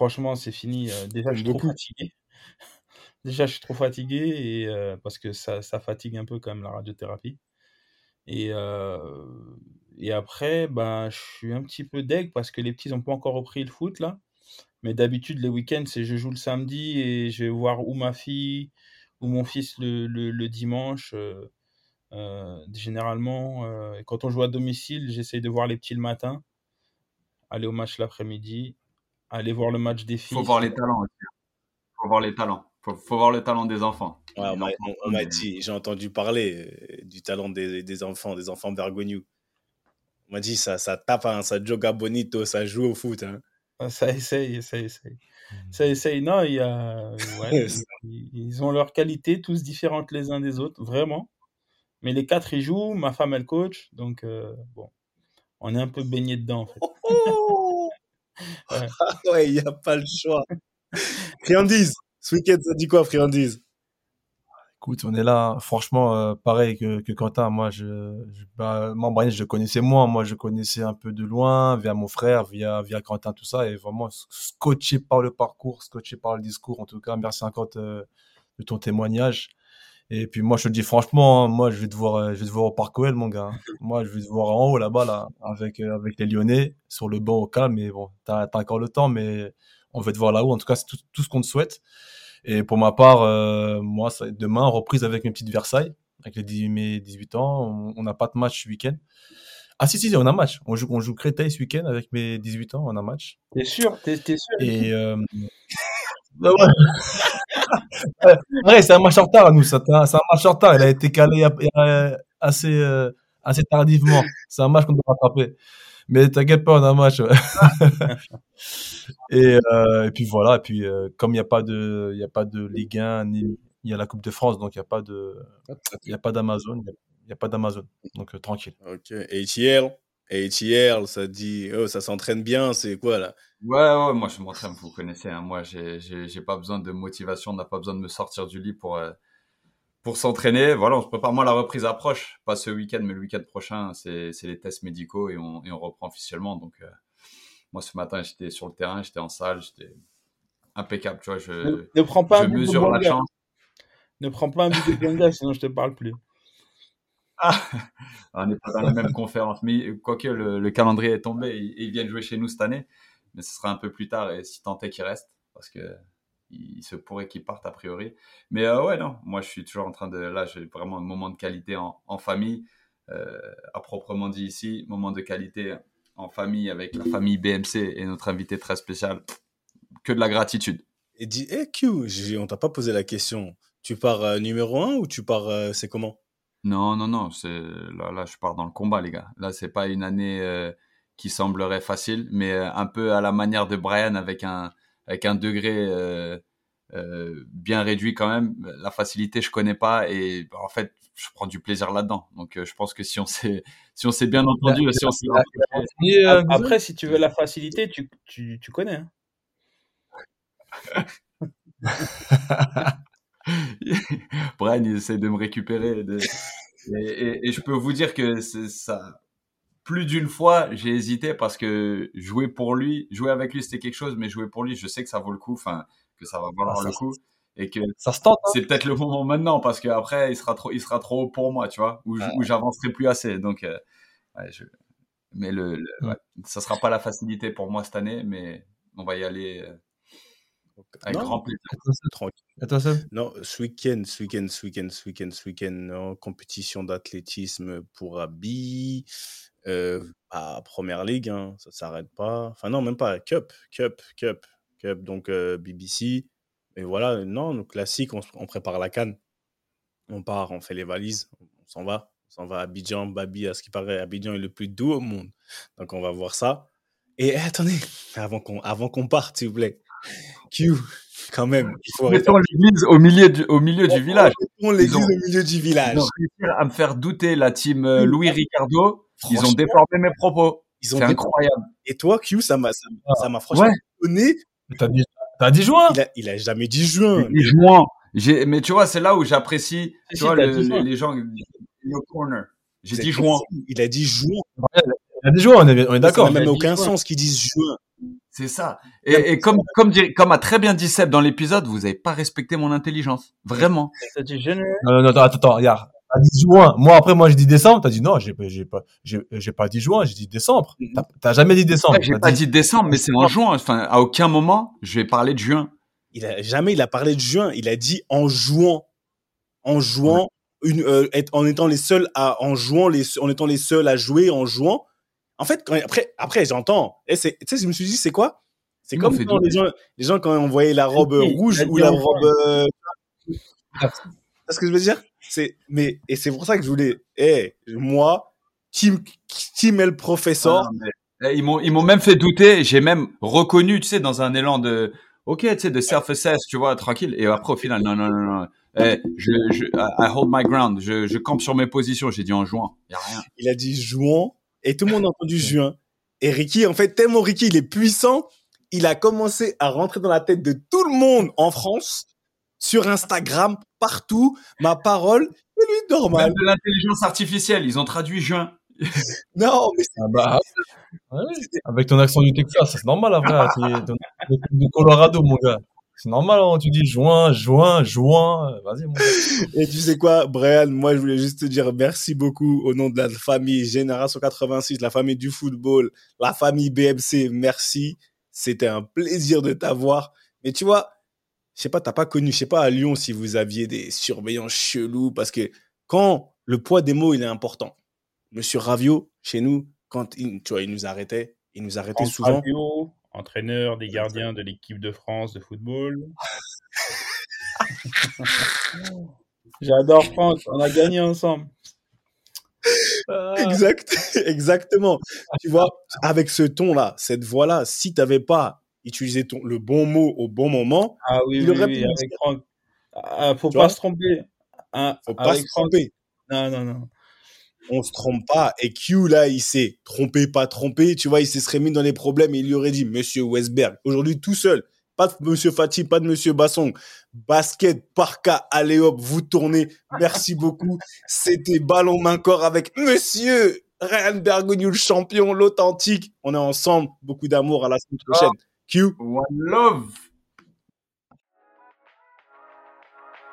franchement, c'est fini. Euh, déjà, je suis trop fatigué. déjà, je suis trop fatigué et parce que ça, ça, fatigue un peu quand même la radiothérapie. Et, et après, ben, je suis un petit peu deg parce que les petits n'ont pas encore repris le foot là. Mais d'habitude, les week-ends, c'est je joue le samedi et je vais voir ou ma fille ou mon fils le, le, le dimanche. Euh, généralement, euh, quand on joue à domicile, j'essaye de voir les petits le matin, aller au match l'après-midi, aller voir le match des filles. Faut voir les talents aussi. Hein. Faut voir les talents. Faut, faut voir le talent des enfants. on m'a dit, j'ai entendu parler euh, du talent des, des, enfants, des enfants bergognous. On m'a dit ça, ça tape, hein, ça joga bonito, ça joue au foot. Hein. Ah, ça essaye, ça essaye. Mmh. Ça essaye. Non, il y a, ouais, ils, ils, ont leurs qualités, tous différentes les uns des autres, vraiment. Mais les quatre, ils jouent, ma femme, elle coach. Donc, euh, bon, on est un peu baigné dedans, en fait. Oh ouais, il n'y a pas le choix. Friandise, ce week-end, ça dit quoi, Friandise? Écoute, on est là. Franchement, euh, pareil que, que Quentin. Moi, je, je bah, moi, Brian, je le connaissais moins. Moi, je connaissais un peu de loin, via mon frère, via, via Quentin, tout ça. Et vraiment, scotché par le parcours, scotché par le discours. En tout cas, merci encore de, de ton témoignage. Et puis moi, je te dis franchement, hein, moi, je vais te voir, euh, je vais te voir au Parc OL, mon gars. Moi, je vais te voir en haut là-bas, là, avec euh, avec les Lyonnais, sur le banc au calme. Mais bon, t'as as encore le temps, mais on va te voir là-haut. En tout cas, c'est tout, tout ce qu'on te souhaite. Et pour ma part, euh, moi, ça, demain, reprise avec mes petites Versailles, avec les 10, mes 18 ans. On n'a pas de match ce week-end. Ah si, si, on a match. On joue, on joue Créteil ce week-end avec mes 18 ans, on a match. T'es sûr? T'es sûr Et... Euh... ouais. Ouais, c'est un match en retard, nous. C'est un, un, match en retard. Il a été calé assez, euh, assez tardivement. C'est un match qu'on doit rattraper. Mais t'inquiète pas, on a un match. et, euh, et, puis voilà. Et puis euh, comme il n'y a pas de, y a pas de Ligue 1 ni il y a la Coupe de France, donc il n'y a pas de, il y a pas d'Amazon, il n'y a, pas d'Amazon, donc euh, tranquille. Ok. ATL, ATL, ça dit, oh, ça s'entraîne bien, c'est quoi là? Ouais, ouais, moi je m'entraîne, vous connaissez. Hein. Moi, j'ai pas besoin de motivation, on n'a pas besoin de me sortir du lit pour euh, pour s'entraîner. Voilà, on se prépare. Moi, la reprise approche, pas ce week-end, mais le week-end prochain, c'est les tests médicaux et on, et on reprend officiellement. Donc, euh, moi, ce matin, j'étais sur le terrain, j'étais en salle, j'étais impeccable. Tu vois, je, ne, ne prends pas je mesure la chance. Ne prends pas un but de Benga, sinon je te parle plus. Ah, on n'est pas dans la même conférence. Mais quoique le, le calendrier est tombé, ils, ils, viennent jouer chez nous cette année. Mais ce sera un peu plus tard et si tant est qu'il reste. Parce que il se pourrait qu'ils partent a priori. Mais euh, ouais, non, moi je suis toujours en train de. Là, j'ai vraiment un moment de qualité en, famille, euh, à proprement dit ici, moment de qualité en famille avec la famille BMC et notre invité très spécial. Que de la gratitude. Et dis, hey Q, on t'a pas posé la question. Tu pars euh, numéro un ou tu pars. Euh, c'est comment? Non, non, non. C'est là, là, je pars dans le combat, les gars. Là, c'est pas une année euh, qui semblerait facile, mais un peu à la manière de Brian avec un avec un degré euh, euh, bien réduit quand même. La facilité, je connais pas et en fait, je prends du plaisir là-dedans. Donc, euh, je pense que si on s'est si on s'est bien entendu, si on euh, après, si tu veux la facilité, tu tu, tu connais. Hein. Brian, il essaie de me récupérer. De... Et, et, et, je peux vous dire que ça, plus d'une fois, j'ai hésité parce que jouer pour lui, jouer avec lui, c'était quelque chose, mais jouer pour lui, je sais que ça vaut le coup, enfin, que ça va valoir ah, ça, le coup. Et que ça se tente. Hein. C'est peut-être le moment maintenant parce qu'après, il sera trop, il sera trop haut pour moi, tu vois, ou ah. j'avancerai plus assez. Donc, euh, ouais, je... mais le, le ouais. ça sera pas la facilité pour moi cette année, mais on va y aller. Euh, avec non, grand plaisir. Tranquille. Et toi, Sam Non, ce week-end, ce week-end, ce week-end, ce week-end, ce week-end, en compétition d'athlétisme pour Abi. Euh, à Première Ligue, hein, ça s'arrête pas. Enfin, non, même pas. Cup, Cup, Cup, Cup, donc euh, BBC. Et voilà, non, nous, classique, on, on, prépare la canne. On part, on fait les valises, on s'en va. On s'en va à Abidjan, Babi, à ce qui paraît, Abidjan est le plus doux au monde. Donc, on va voir ça. Et attendez, avant qu'on avant qu'on parte, s'il vous plaît. Q, quand même. Il faut Mettons l'église au milieu du, au milieu du village. Mettons l'église au milieu du village. Ils ont réussi à me faire douter la team euh, Louis Ricardo. Ils ont déformé mes propos. Ils ont C'est incroyable. Et toi, Q, ça m'a, ça m'a franchement Ouais. donné. T'as dit, t'as dit juin Il a, il a jamais dit juin. Juin. J'ai, mais tu vois, c'est là où j'apprécie, tu si, vois, le- les gens, corner. J'ai dit juin. Il a dit juin. Il a dit juin, on est, on est d'accord. Ça n'a même aucun juin. sens qu'ils disent juin. C'est ça. Et, et comme, comme, a très bien dit Seb dans l'épisode, vous avez pas respecté mon intelligence. Vraiment. Ça dit jeune. Non, non, non, attends, attends, regarde. T'as dit juin. Moi, après, moi, j'ai dit décembre. T'as dit non, j'ai, j'ai pas, j'ai, j'ai pas dit juin, j'ai dit décembre. T'as, t'as jamais dit décembre. Ouais, J'ai pas dit décembre, mais c'est en juin. Enfin, à aucun moment, je vais parler de juin. Il a jamais il a parlé de juin. Il a dit en jouant, en jouant, une, euh, être- en étant les seuls à, en jouant les, en étant les seuls à jouer, en jouant. En fait, quand, après, après, j'entends. Et tu sais, je me suis dit, c'est quoi? C'est comme quand les gens, les gens quand on voyait la robe Oui, rouge ou la robe. Euh... C'est ce que je veux dire? C'est, mais et c'est pour ça que je voulais. Eh, moi, Tim, Tim est le professeur. Ah, mais, eh, ils m'ont, ils m'ont même fait douter. J'ai même reconnu, tu sais, dans un élan de, ok, tu sais, de self-assess, tu vois, tranquille. Et après, au final, non, non, non, non. Eh, je, je, I hold my ground. Je, je campe sur mes positions. J'ai dit en rien. il a dit juin et tout le monde a entendu juin. Et Ricky, en fait, tellement Ricky, il est puissant, il a commencé à rentrer dans la tête de tout le monde en France sur Instagram, partout. Ma parole, c'est lui normal. Même de l'intelligence artificielle, ils ont traduit juin. Non, mais Ah bah, ouais, avec ton accent du Texas, c'est normal, après. Es du Colorado, mon gars. C'est normal, hein, tu dis juin, juin, juin. Vas-y, mon. Et tu sais quoi, Brian, moi, je voulais juste te dire merci beaucoup au nom de la famille Génération 86, la famille du football, la famille BMC. Merci. C'était un plaisir de t'avoir. Mais tu vois, je sais pas, t'as pas connu, je sais pas à Lyon si vous aviez des surveillants chelous parce que quand le poids des mots, il est important. Monsieur Ravio, chez nous, quand il, tu vois, il nous arrêtait, il nous arrêtait souvent. Entraîneur des gardiens de l'équipe de France de football. J'adore Franck, on a gagné ensemble. Ah, Exact, exactement. Tu vois, avec ce ton-là, cette voix-là, si t'avais pas utilisé ton, le bon mot au bon moment, Ah oui, Il oui, aurait oui, pu nous avec Franck. Ah, faut Tu pas se tromper. Hein, faut pas avec se Franck. tromper. Non, non, non. On se trompe pas. Et Q, là, il s'est trompé, pas trompé. Tu vois, il s'est serait mis dans les problèmes et il lui aurait dit, Monsieur Westberg, aujourd'hui tout seul. Pas de Monsieur Fati, pas de Monsieur Basson. Basket, parka, allez hop, vous tournez. Merci beaucoup. C'était ballon main corps avec Monsieur Ryan le champion, l'authentique. On est ensemble. Beaucoup d'amour. À la semaine prochaine. Q. One love.